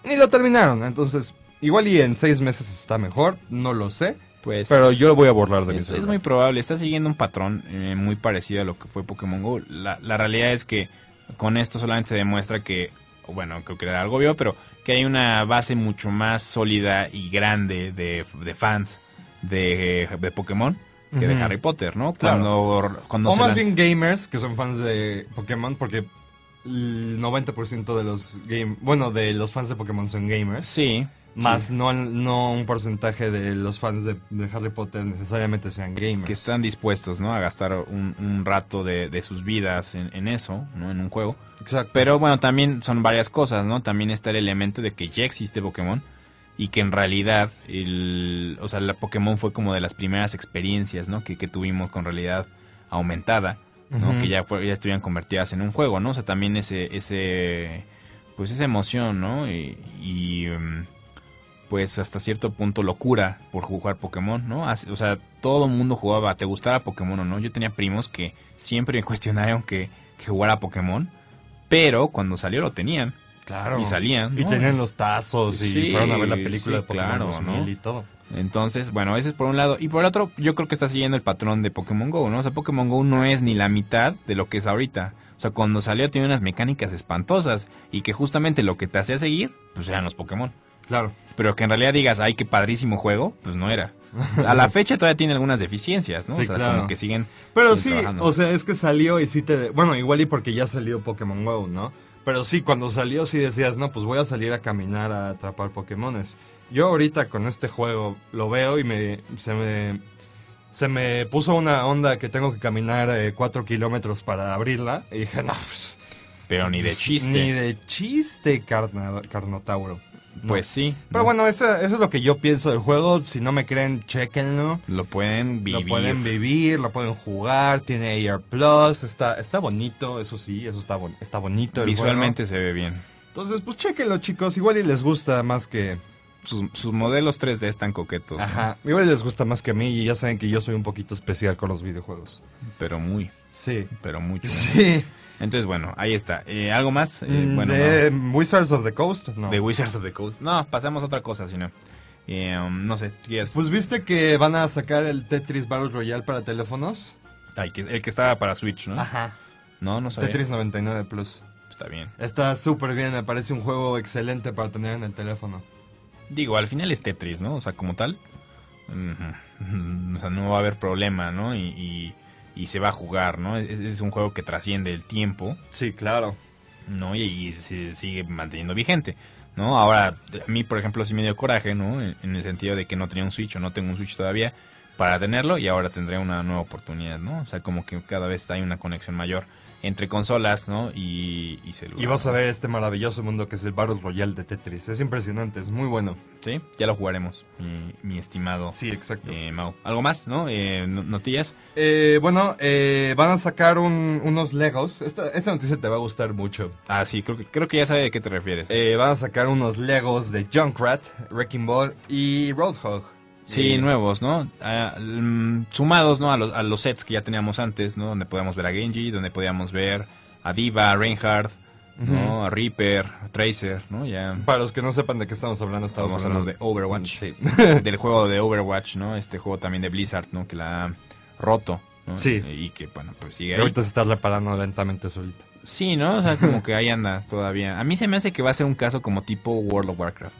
ni lo terminaron. Entonces, igual y en seis meses está mejor, no lo sé. Pues, Pero yo lo voy a borrar de mi es, es muy probable. Está siguiendo un patrón eh, muy parecido a lo que fue Pokémon Go. La, la realidad es que con esto solamente se demuestra que, bueno, creo que era algo obvio, pero que hay una base mucho más sólida y grande de, de fans de, de Pokémon que de Ujú. Harry Potter, ¿no? Claro. Cuando, cuando o más lanz- bien gamers que son fans de Pokémon, porque el 90% de los game, bueno, de los fans de Pokémon son gamers. Sí. Más sí, no, no un porcentaje de los fans de, de Harry Potter necesariamente sean gamers. que están dispuestos, ¿no? A gastar un, un rato de, de sus vidas en, en eso, ¿no? En un juego. Exacto. Pero bueno, también son varias cosas, ¿no? También está el elemento de que ya existe Pokémon y que en realidad, el, o sea, la Pokémon fue como de las primeras experiencias, ¿no? Que, que tuvimos con realidad aumentada, ¿no? Que ya, fue, ya estuvieran convertidas en un juego, ¿no? O sea, también ese, ese, pues esa emoción, ¿no? Y, y, mm, pues hasta cierto punto locura por jugar Pokémon, ¿no? O sea, todo el mundo jugaba, te gustara Pokémon o no. Yo tenía primos que siempre me cuestionaron que, que jugara Pokémon, pero cuando salió lo tenían. Claro. Y salían, Y tenían los tazos y Sí, fueron a ver la película sí, de Pokémon claro, 2000 ¿no? y todo. Entonces, bueno, ese es por un lado. Y por el otro, yo creo que está siguiendo el patrón de Pokémon Go, ¿no? O sea, Pokémon Go no es ni la mitad de lo que es ahorita. O sea, cuando salió tiene unas mecánicas espantosas y que justamente lo que te hacía seguir, pues eran los Pokémon. Claro. Pero que en realidad digas, ay, qué padrísimo juego, pues no era. A la fecha todavía tiene algunas deficiencias, ¿no? Sí, o sea, claro. como que siguen. Pero siguen sí, trabajando. o sea, es que salió y sí te... Bueno, igual y porque ya salió Pokémon GO, ¿no? Pero sí, cuando salió sí decías, no, pues voy a salir a caminar a atrapar Pokémones. Yo ahorita con este juego lo veo y me... Se me... Se me puso una onda que tengo que caminar eh, cuatro kilómetros para abrirla. Y dije, no, pues... Pero ni de chiste. Ni de chiste, carna- Carnotauro. No. Pues sí. Pero ¿no? bueno, eso, eso es lo que yo pienso del juego. Si no me creen, chequenlo. Lo pueden vivir. Lo pueden vivir, lo pueden jugar, tiene AR Plus, está, está bonito, eso sí, eso está, bon- está bonito. el Visualmente se ve bien. Entonces, pues chequenlo chicos, igual y les gusta más que... Sus, sus modelos 3D están coquetos. ¿no? Ajá, igual y les gusta más que a mí y ya saben que yo soy un poquito especial con los videojuegos. Pero muy, Sí. pero mucho. Sí. Entonces, bueno, ahí está. Eh, ¿Algo más? Eh, Mm, bueno, de Wizards of the Coast, no. no. De Wizards of the Coast. No, pasamos a otra cosa, sino. Eh, um, no sé. Pues viste que van a sacar el Tetris Battle Royale para teléfonos. Ay, que- el que estaba para Switch, ¿no? Ajá. No, no sabía. Tetris 99 Plus. Está bien. Está súper bien, me parece un juego excelente para tener en el teléfono. Digo, al final es Tetris, ¿no? O sea, como tal. O sea, no va a haber problema, ¿no? Y, y- y se va a jugar, ¿no? Es, es un juego que trasciende el tiempo, Sí, claro. ¿no? Y, y se sigue manteniendo vigente, ¿no? Ahora, a mí, por ejemplo, sí me dio coraje, ¿no? En, en el sentido de que no tenía un Switch o no tengo un Switch todavía para tenerlo y ahora tendré una nueva oportunidad, ¿no? O sea, como que cada vez hay una conexión mayor entre consolas, ¿no? Y, y celular. Y vas a ver este maravilloso mundo que es el Battle Royale de Tetris. Es impresionante, es muy bueno. Sí, ya lo jugaremos, mi, mi estimado Sí, exacto. eh, Mau. ¿Algo más, no? Eh, no- ¿Notillas? Eh, bueno, eh, van a sacar un- unos Legos. Esta, esta noticia te va a gustar mucho. Ah, sí, creo que, creo que ya sabe de qué te refieres. Eh, van a sacar unos Legos de Junkrat, Wrecking Ball y Roadhog. Sí, Eh, nuevos, ¿no? Ah, mm, sumados, ¿no? A los, a los sets que ya teníamos antes, ¿no? Donde podíamos ver a Genji, donde podíamos ver a Diva, a Reinhardt, ¿no? A Reaper, a Tracer, ¿no? Ya Para los que no sepan de qué estamos hablando, estamos, estamos hablando de Overwatch. Sí. del juego de Overwatch, ¿no? Este juego también de Blizzard, ¿no? Que la ha roto, ¿no? Sí. Y que, bueno, pues Y sigue ahí. ahorita se está reparando lentamente solito. Sí, ¿no? O sea, como que ahí anda todavía. A mí se me hace que va a ser un caso como tipo World of Warcraft.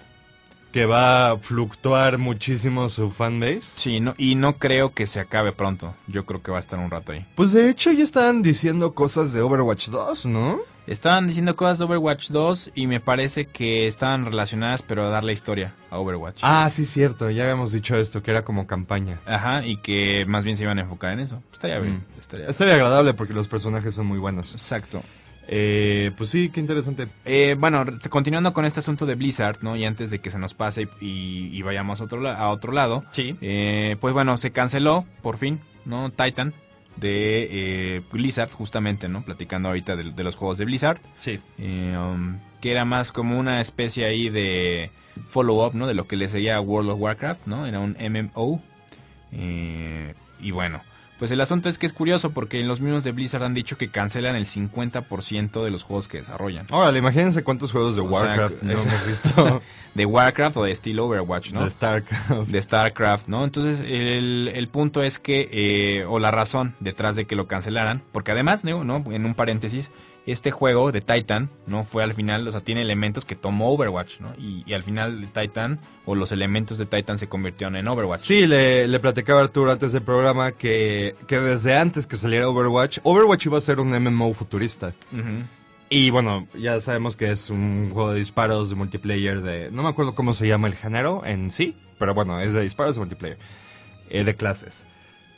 Que va a fluctuar muchísimo su fanbase. Sí, no, y no creo que se acabe pronto. Yo creo que va a estar un rato ahí. Pues de hecho ya estaban diciendo cosas de Overwatch 2, ¿no? Estaban diciendo cosas de Overwatch 2 y me parece que estaban relacionadas, pero a dar la historia a Overwatch. Ah, sí, cierto, ya habíamos dicho esto, que era como campaña. Ajá, y que más bien se iban a enfocar en eso. Estaría bien. Mm. Estaría Sería agradable porque los personajes son muy buenos. Exacto. Eh, pues sí, qué interesante. Eh, bueno, continuando con este asunto de Blizzard, ¿no? Y antes de que se nos pase y, vayamos a otro, a otro lado, Sí. eh, pues bueno, se canceló por fin, ¿no? Titan de eh, Blizzard, justamente, ¿no? Platicando ahorita de, de los juegos de Blizzard, Sí. eh, um, que era más como una especie ahí de follow-up, ¿no? De lo que le seguía a World of Warcraft, ¿no? Era un MMO. eh, y bueno, pues el asunto es que es curioso porque en los mismos de Blizzard han dicho que cancelan el 50% de los juegos que desarrollan. Órale, imagínense cuántos juegos de O sea, Warcraft no es- hemos visto. de Warcraft o de estilo Overwatch, ¿no? De StarCraft. De StarCraft, ¿no? Entonces, el, el punto es que, eh, o la razón detrás de que lo cancelaran, porque además. ¿no? En un paréntesis, este juego de Titan, ¿no? Fue al final, o sea, tiene elementos que tomó Overwatch, ¿no? Y, y al final Titan, o los elementos de Titan se convirtieron en Overwatch. Sí, le, le platicaba a Arturo antes del programa que, que desde antes que saliera Overwatch, Overwatch iba a ser un MMO futurista. Y bueno, ya sabemos que es un juego de disparos de multiplayer de... No me acuerdo cómo se llama el género en sí, pero bueno, es de disparos de multiplayer. eh, de clases.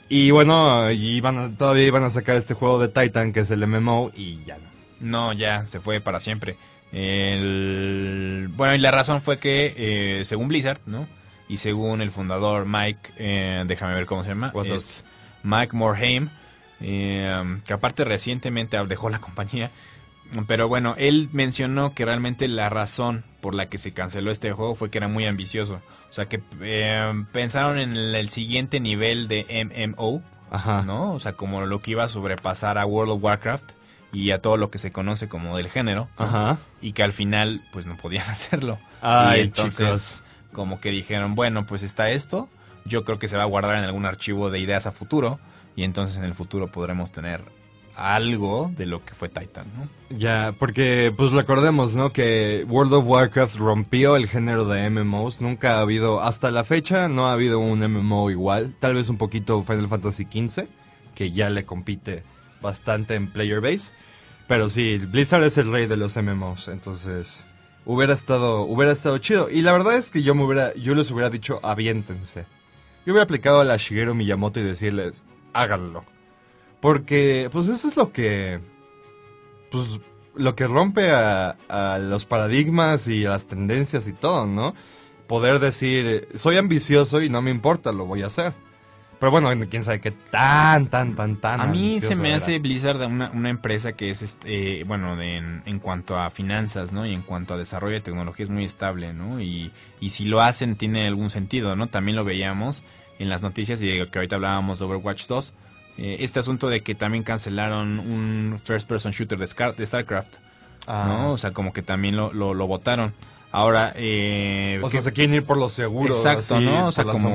Y bueno, y van a- todavía iban a sacar este juego de Titan, que es el MMO, y ya no. No, ya se fue para siempre. El- Bueno, y la razón fue que, eh, según Blizzard, ¿no? Y según el fundador Mike, eh, déjame ver cómo se llama, es Mike Morhaime, eh, que aparte recientemente dejó la compañía. Pero bueno, él mencionó que realmente la razón por la que se canceló este juego fue que era muy ambicioso. O sea, que eh, pensaron en el, el siguiente nivel de MMO, Ajá. ¿no? O sea, como lo que iba a sobrepasar a World of Warcraft y a todo lo que se conoce como del género. Ajá. Y que al final, pues no podían hacerlo. Ay, y entonces, chicos. como que dijeron, bueno, pues está esto. Yo creo que se va a guardar en algún archivo de ideas a futuro. Y entonces en el futuro podremos tener algo de lo que fue Titan, ¿no? Ya, porque pues recordemos, ¿no? Que World of Warcraft rompió el género de MMOs. Nunca ha habido, hasta la fecha, no ha habido un MMO igual. Tal vez un poquito Final Fantasy XV, que ya le compite bastante en player base. Pero sí, Blizzard es el rey de los MMOs, entonces hubiera estado, hubiera estado chido. Y la verdad es que yo me hubiera, yo les hubiera dicho, aviéntense. Yo hubiera aplicado a la Shigeru Miyamoto y decirles, háganlo. Porque, pues eso es lo que, pues, lo que rompe a, a los paradigmas y a las tendencias y todo, ¿no? Poder decir, soy ambicioso y no me importa, lo voy a hacer. Pero bueno, quién sabe qué tan, tan, tan, tan. A mí se me era. hace Blizzard una, una empresa que es, este, eh, bueno, de- en, en cuanto a finanzas, ¿no? Y en cuanto a desarrollo de tecnología es muy estable, ¿no? Y, y si lo hacen tiene algún sentido, ¿no? También lo veíamos en las noticias y de que ahorita hablábamos de Overwatch 2. eh, este asunto de que también cancelaron un first person shooter de, Scar- de StarCraft, Ah. ¿no? O sea, como que también lo, lo, lo votaron. Ahora, eh, O sea, ¿qué- se quieren ir por lo seguro. Exacto, así, ¿no? O sea, como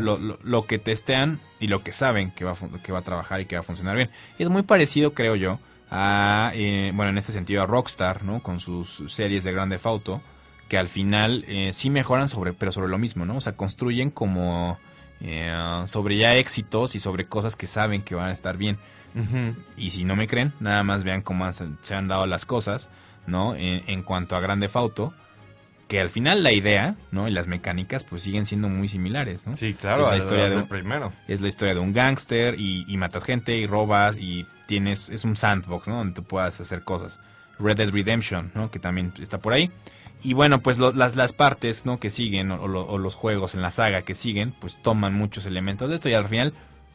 lo, lo- lo que testean y lo que saben que va, a, que va a trabajar y que va a funcionar bien. Es muy parecido, creo yo, a, eh, bueno, en este sentido, a Rockstar, ¿no? Con sus series de Grand Theft Auto, que al final eh, sí mejoran sobre, pero sobre lo mismo, ¿no? O sea, construyen como eh, sobre ya éxitos y sobre cosas que saben que van a estar bien. Ujú. Y si no me creen, nada más vean cómo se han dado las cosas, ¿no? En, en cuanto a Grande Fauto, que al final la idea, ¿no? Y las mecánicas, pues siguen siendo muy similares, ¿no? Sí, claro, Es la historia de un- primero. Es la historia de un gángster y, y matas gente y robas y tienes, es un sandbox, ¿no? Donde tú puedas hacer cosas. Red Dead Redemption, ¿no? Que también está por ahí. Y bueno, pues lo- las, las partes, ¿no? Que siguen, o, o los juegos en la saga que siguen, pues toman muchos elementos de esto y al final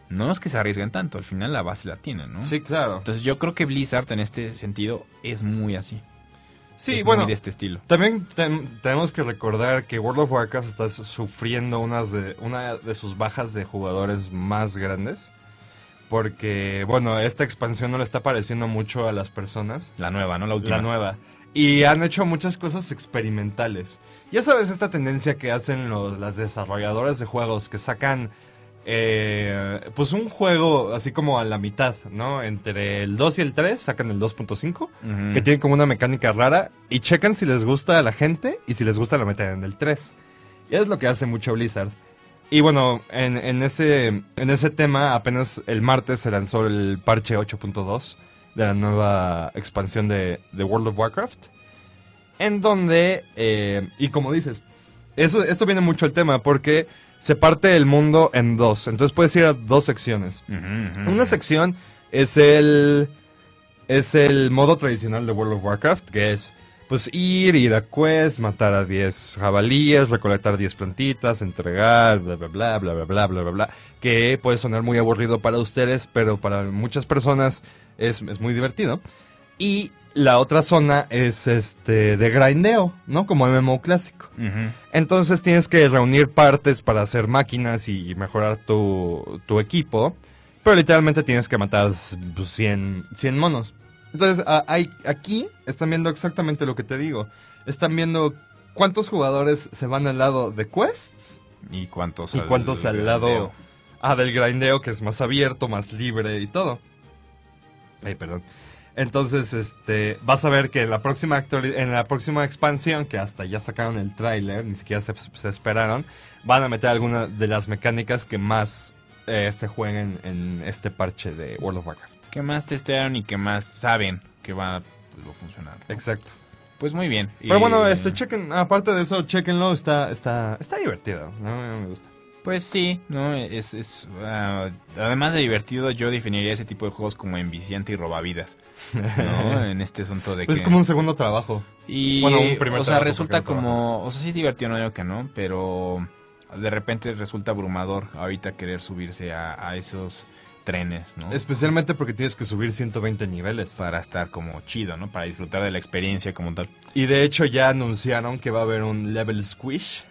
no es que se arriesguen tanto, al final la base la tienen, ¿no? Sí, claro. Entonces yo creo que Blizzard en este sentido es muy así. Sí, es bueno, muy de este estilo. También tenemos que recordar que World of Warcraft está sufriendo unas de, una de sus bajas de jugadores más grandes. Porque, bueno, esta expansión no le está pareciendo mucho a las personas. La nueva, ¿no? La última. La nueva. Y han hecho muchas cosas experimentales. Ya sabes esta tendencia que hacen los, las desarrolladoras de juegos que sacan eh, pues un juego así como a la mitad, ¿no? Entre el 2 y el 3 sacan el 2.5, Ujú. que tiene como una mecánica rara y checan si les gusta a la gente y si les gusta la meten en el 3. Y es lo que hace mucho Blizzard. Y bueno, en, en ese, en ese tema apenas el martes se lanzó el parche 8.2 de la nueva expansión de, de World of Warcraft. En donde, eh, y como dices, eso, esto viene mucho al tema porque se parte el mundo en dos. Entonces puedes ir a dos secciones. Una sección es el es el modo tradicional de World of Warcraft, que es pues ir, ir a quest, matar a 10 jabalíes, recolectar 10 plantitas, entregar, bla bla bla bla bla bla bla bla bla, que puede sonar muy aburrido para ustedes, pero para muchas personas es, es muy divertido. Y la otra zona es este de grindeo, ¿no? Como MMO clásico. Entonces tienes que reunir partes para hacer máquinas y mejorar tu, tu equipo. Pero literalmente tienes que matar pues, 100, 100 monos. Entonces a- hay, aquí están viendo exactamente lo que te digo. Están viendo cuántos jugadores se van al lado de quests ¿Y cuántos? y cuántos al lado ah, del grindeo, que es más abierto, más libre y todo. Ay, perdón. Entonces, este, vas a ver que en la próxima en la próxima expansión, que hasta ya sacaron el tráiler, ni siquiera se, se esperaron, van a meter algunas de las mecánicas que más eh, se jueguen en este parche de World of Warcraft. ¿Qué más testearon y qué más saben que va pues, va a funcionar? ¿no? Exacto. Pues muy bien. Pero Y, bueno, este, chequen, aparte de eso, chequenlo, está, está, está divertido, ¿no? Me gusta. Pues sí, ¿no? Es, es ah, además de divertido, yo definiría ese tipo de juegos como enviciante y robavidas, ¿no? en este asunto de Pues que... es como un segundo trabajo. Y, Bueno, un primer o sea, trabajo, resulta como... O sea, sí es divertido, no digo que no, pero de repente resulta abrumador ahorita querer subirse a, a esos trenes, ¿no? Especialmente porque tienes que subir 120 niveles. para estar como chido, ¿no? Para disfrutar de la experiencia como tal. Y de hecho ya anunciaron que va a haber un level squish.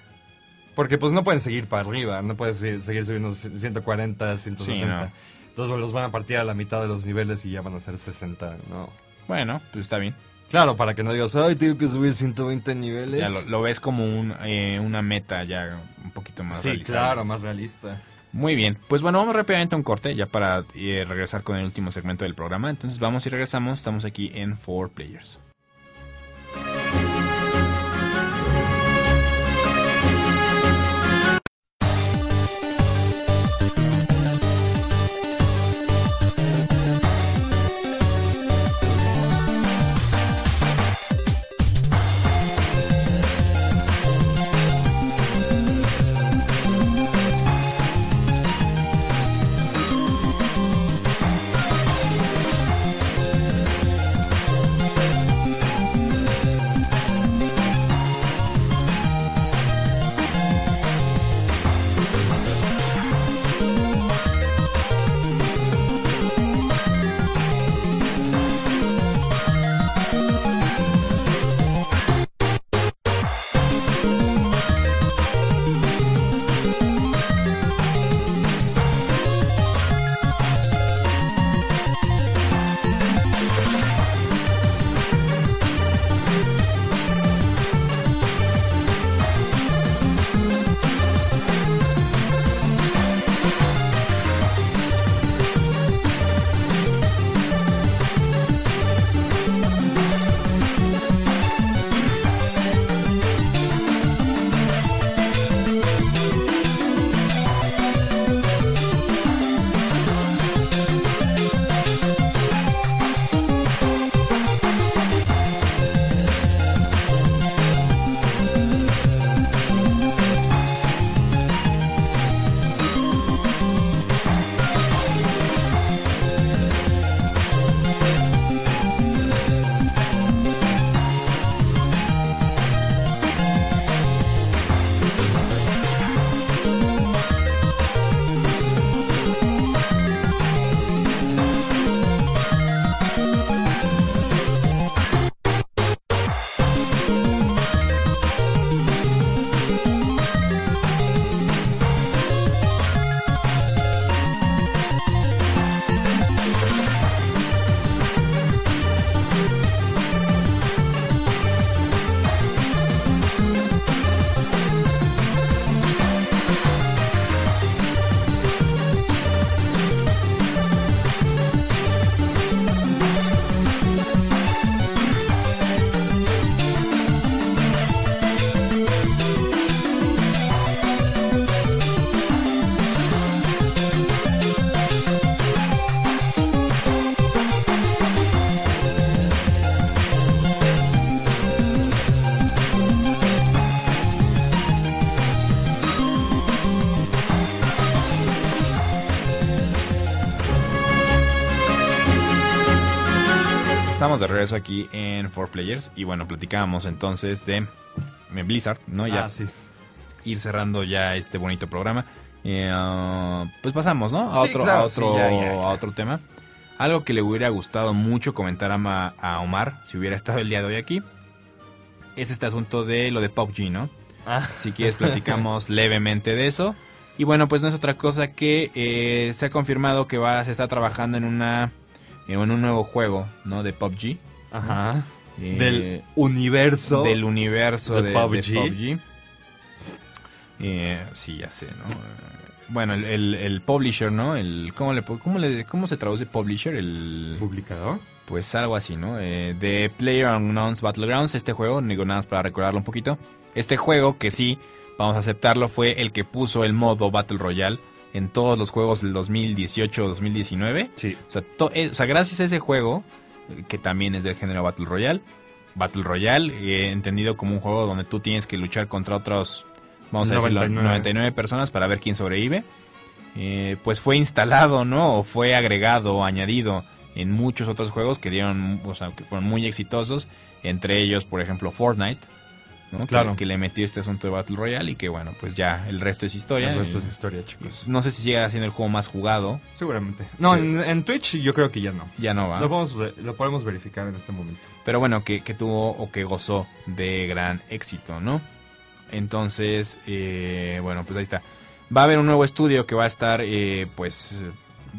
Porque pues no pueden seguir para arriba, no pueden seguir, subiendo 140, 160. Sí, no. Entonces los van a partir a la mitad de los niveles y ya van a ser 60, ¿no? Bueno, pues está bien. Claro, para que no digas, ay, tengo que subir 120 niveles. Ya lo, lo ves como un, eh, una meta ya un poquito más sí, realizable. claro, más realista. Muy bien, pues bueno, vamos rápidamente a un corte ya para eh, regresar con el último segmento del programa. Entonces vamos y regresamos, estamos aquí en 4 Players. Estamos de regreso aquí en 4Players y bueno, platicábamos entonces de Blizzard, ¿no? Ya Ah, sí. ir cerrando ya este bonito programa. Eh, ah, pues pasamos, ¿no? A Sí, otro, claro, a otro, sí, ya, ya, ya. a otro tema. Algo que le hubiera gustado mucho comentar a, Ma- a Omar si hubiera estado el día de hoy aquí es este asunto de lo de PUBG, ¿no? Ah. Si quieres platicamos levemente de eso. Y bueno, pues no es otra cosa que eh, se ha confirmado que va, se está trabajando en una en un nuevo juego, ¿no? De PUBG. Ajá. Eh, Del universo. del universo de de, de PUBG. Eh, sí, ya sé, ¿no? Eh, Bueno, el, el- el publisher, ¿no? El, ¿cómo, le, cómo, le, ¿Cómo se traduce publisher? El, publicador. pues algo así, ¿no? Eh, de Player Unknown's Battlegrounds, este juego, digo nada más para recordarlo un poquito. Este juego, que sí, vamos a aceptarlo, fue el que puso el modo Battle Royale en todos los juegos del 2018-2019. Sí. O sea, to- eh, o sea, gracias a ese juego, eh, que también es del género Battle Royale, Battle Royale, eh, entendido como un juego donde tú tienes que luchar contra otros, vamos a decirlo, 99. 99 personas para ver quién sobrevive, eh, pues fue instalado, ¿no? O fue agregado o añadido en muchos otros juegos que dieron, o sea, que fueron muy exitosos, entre ellos, por ejemplo, Fortnite. Claro. Que, le metió este asunto de Battle Royale y que bueno, pues ya el resto es historia. El resto es historia, chicos. no sé si sigue siendo el juego más jugado, Seguramente. No, Sí. en, en Twitch yo creo que ya no. ya no va. Lo, podemos, lo podemos verificar en este momento. pero bueno, que, que tuvo o que gozó de gran éxito, ¿no? Entonces, eh, bueno, pues ahí está. Va a haber un nuevo estudio que va a estar, eh, pues,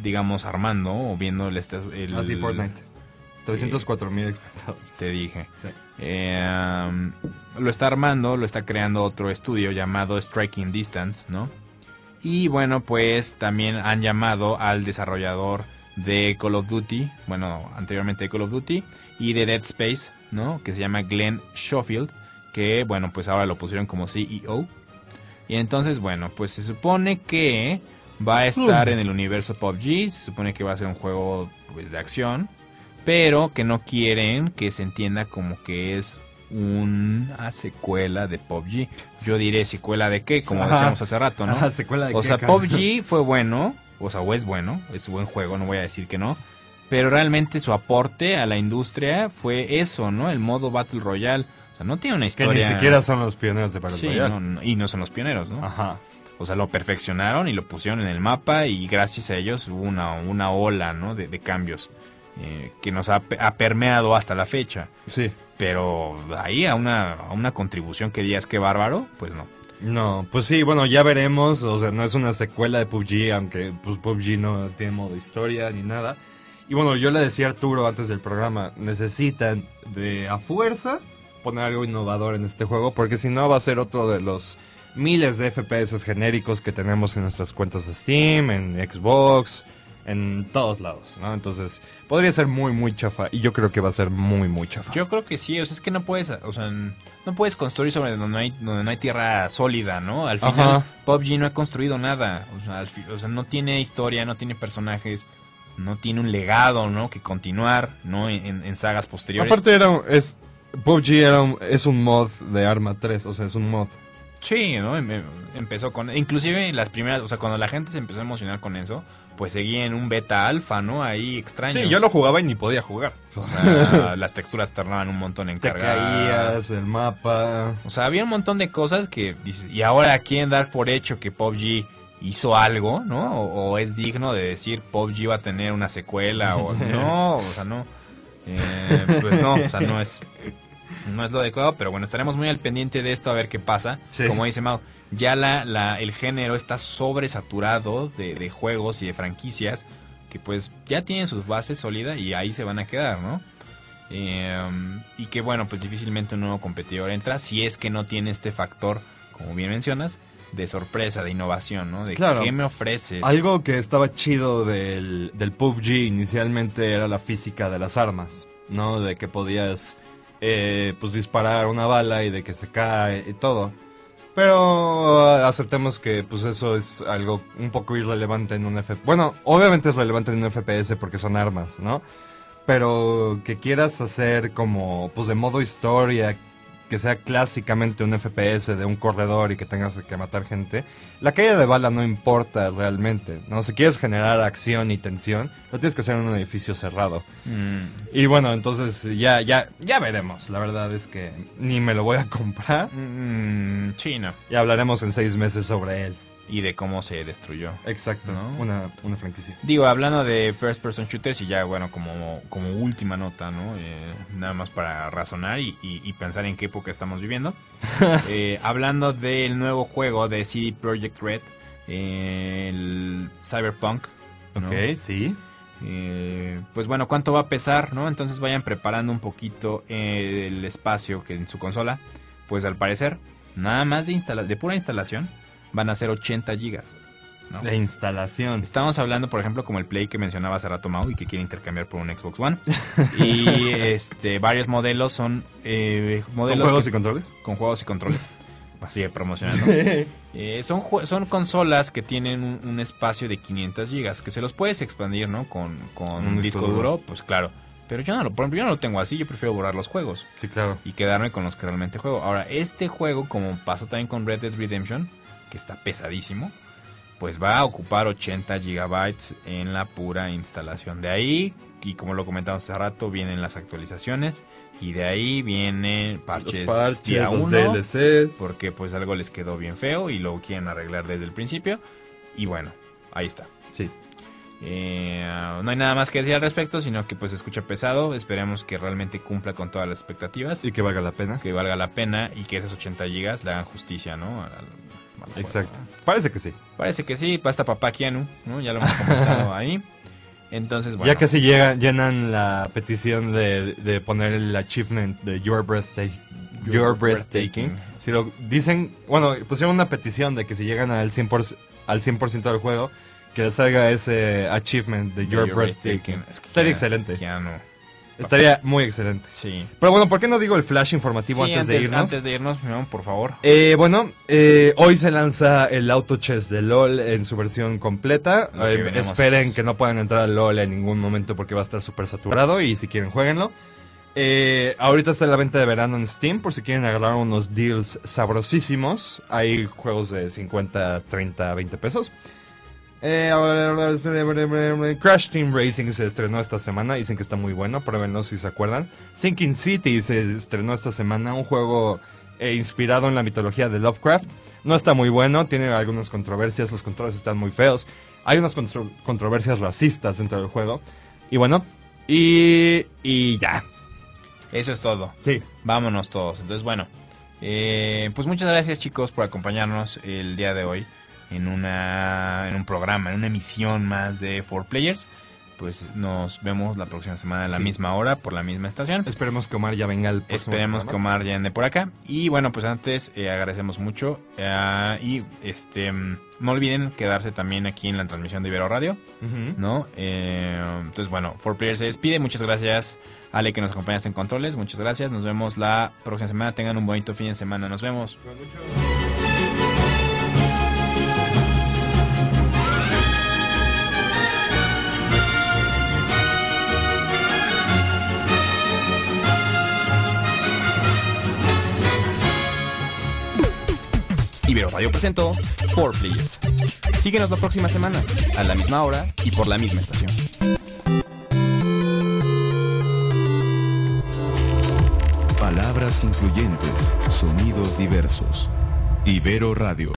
digamos, armando o viendo el... este- el Así Fortnite. 304 mil espectadores. Te dije. Sí. Eh, um, lo está armando, lo está creando otro estudio llamado Striking Distance, ¿no? Y bueno, pues también han llamado al desarrollador de Call of Duty, bueno, anteriormente de Call of Duty, y de Dead Space, ¿no? Que se llama Glenn Schofield, que bueno, pues ahora lo pusieron como CEO. Y entonces, bueno, pues se supone que va a estar en el universo PUBG, se supone que va a ser un juego pues de acción, pero que no quieren que se entienda como que es una secuela de PUBG. Yo diré secuela de qué, como Ajá. decíamos hace rato, ¿no? Ajá, secuela de O qué, sea, cabrón? PUBG fue bueno, o sea, o es bueno, es buen juego, no voy a decir que no. Pero realmente su aporte a la industria fue eso, ¿no? El modo Battle Royale. O sea, no tiene una Que historia. ni siquiera son los pioneros de Battle Sí, Royale. no, no, y no son los pioneros, ¿no? Ajá. O sea, lo perfeccionaron y lo pusieron en el mapa y gracias a ellos hubo una, una ola, ¿no? De, de cambios eh, que nos ha, ha permeado hasta la fecha. Sí. Pero ahí a una, a una contribución que digas que bárbaro, pues no. No, pues sí, bueno, ya veremos. O sea, no es una secuela de PUBG, aunque pues PUBG no tiene modo historia ni nada. Y bueno, yo le decía a Arturo antes del programa, necesitan de a fuerza poner algo innovador en este juego, porque si no va a ser otro de los miles de FPS genéricos que tenemos en nuestras cuentas de Steam, en Xbox, en todos lados, ¿no? Entonces, podría ser muy, muy chafa, y yo creo que va a ser muy, muy chafa. Yo creo que sí, o sea, es que no puedes, o sea, no puedes construir sobre donde no hay, donde no hay tierra sólida, ¿no? Al final, Ajá. PUBG no ha construido nada, o sea, al o sea, no tiene historia, no tiene personajes, no tiene un legado, ¿no? Que continuar, ¿no? En, en- sagas posteriores. Aparte era un- es PUBG era un- es un mod de Arma 3, o sea, es un mod. Sí, ¿no? Em- em- Empezó con... Inclusive las primeras, o sea, cuando la gente se empezó a emocionar con eso, pues seguía en un beta alfa, ¿no? Ahí extraño. Sí, yo lo jugaba y ni podía jugar. O sea, las texturas tardaban un montón en Te cargar. caías, el mapa. O sea, había un montón de cosas que dices, y ahora quieren dar por hecho que PUBG hizo algo, ¿no? O, o es digno de decir PUBG va a tener una secuela o no, o sea, no. Eh, pues no, o sea, no es no es lo adecuado, pero bueno, estaremos muy al pendiente de esto a ver qué pasa. Sí. Como dice Mau, ya la, la, el género está sobresaturado de, de juegos y de franquicias que pues ya tienen sus bases sólidas y ahí se van a quedar, ¿no? Eh, y que bueno, pues difícilmente un nuevo competidor entra si es que no tiene este factor, como bien mencionas, de sorpresa, de innovación, ¿no? De Claro. qué me ofreces. Algo que estaba chido del, del PUBG inicialmente era la física de las armas, ¿no? De que podías, eh, pues, disparar una bala y de que se cae y todo. Pero ah, aceptemos que, pues, eso es algo un poco irrelevante en un FPS. Bueno, obviamente es relevante en un FPS porque son armas, ¿no? Pero que quieras hacer como, pues, de modo historia, que sea clásicamente un FPS de un corredor y que tengas que matar gente, la caída de bala no importa realmente. ¿no? Si quieres generar acción y tensión, lo tienes que hacer en un edificio cerrado. Mm, Y bueno, entonces ya, ya, ya veremos. La verdad es que ni me lo voy a comprar. mm, no. Y hablaremos en seis meses sobre él. Y de cómo se destruyó. Exacto, ¿No? una, una franquicia. Digo, hablando de first person shooters y ya, bueno, como, como última nota, ¿no? Eh, nada más para razonar y, y- y pensar en qué época estamos viviendo. Eh, hablando del nuevo juego de CD Projekt Red, eh, el Cyberpunk. ¿no? Ok, sí. Eh, pues bueno, ¿cuánto va a pesar, no? Entonces vayan preparando un poquito eh, el espacio que en su consola, pues al parecer, nada más de, instala de pura instalación, van a ser 80 gigas. ¿no? La instalación. Estamos hablando, por ejemplo, como el Play que mencionaba hace rato Mau y que quiere intercambiar por un Xbox One. y este varios modelos son eh, ¿Con juegos que- y controles? con juegos y controles. Así promocionando. Eh, son, son consolas que tienen un, un espacio de 500 gigas, que se los puedes expandir, ¿no? Con, con Un un disco disco duro. duro, pues claro. Pero yo no lo, por ejemplo, yo no lo tengo así, yo prefiero borrar los juegos Sí, claro. y quedarme con los que realmente juego. Ahora, este juego, como pasó también con Red Dead Redemption, que está pesadísimo, pues va a ocupar 80 gigabytes en la pura instalación. De ahí, y como lo comentamos hace rato, vienen las actualizaciones y de ahí vienen parches, Los parches, día los uno, DLCs. porque pues algo les quedó bien feo y lo quieren arreglar desde el principio. Y bueno, ahí está. Sí. Eh, no hay nada más que decir al respecto, sino que pues se escucha pesado. Esperemos que realmente cumpla con todas las expectativas Y que valga la pena. que valga la pena y que esas 80 gigas le hagan justicia, ¿no? Exacto. Parece que sí. Parece que sí, basta papá Keanu, ¿no? Ya lo hemos comentado ahí. Entonces, bueno. Ya casi llega, llenan la petición de, de poner el achievement de Your Breathtaking. Your, Your breathtaking. breathtaking. Si lo dicen, bueno, pusieron una petición de que si llegan al 100%, al 100 del juego, que les salga ese achievement de Your, Your breathtaking. Breathtaking. Es que Estaría excelente. Keanu. Estaría muy excelente. Sí. Pero bueno, ¿por qué no digo el flash informativo Sí, antes, de irnos? Antes de irnos, por favor. Eh, bueno, eh, hoy se lanza el Auto Chess de LOL en su versión completa. Que Eh, esperen que no puedan entrar al LOL en ningún momento porque va a estar súper saturado y si quieren, jueguenlo. Eh, ahorita está la venta de verano en Steam por si quieren agarrar unos deals sabrosísimos. Hay juegos de 50, 30, 20 pesos. Eh, Crash Team Racing se estrenó esta semana. Dicen que está muy bueno. Pruébenlo si se acuerdan. Sinking City se estrenó esta semana. Un juego eh, inspirado en la mitología de Lovecraft. No está muy bueno. Tiene algunas controversias. Los controles están muy feos. Hay unas contro- controversias racistas dentro del juego. Y bueno. Y, y ya. Eso es todo. Sí. Vámonos todos. Entonces, bueno. eh, pues muchas gracias, chicos, por acompañarnos el día de hoy en, una, en un programa, en una emisión más de 4Players. Pues nos vemos la próxima semana a la Sí. misma hora por la misma estación. Esperemos que Omar ya venga al próximo Esperemos que. Omar ya ande por acá. Y bueno, pues antes eh, agradecemos mucho. eh, y este mm, no olviden quedarse también aquí en la transmisión de Ibero Radio. ¿no? Eh, entonces, bueno, 4Players se despide. Muchas gracias, Ale, que nos acompañaste en controles. Muchas gracias. Nos vemos la próxima semana. Tengan un bonito fin de semana. Nos vemos. Radio presentó 4Players. Síguenos la próxima semana, a la misma hora y por la misma estación. Palabras incluyentes, sonidos diversos. Ibero Radio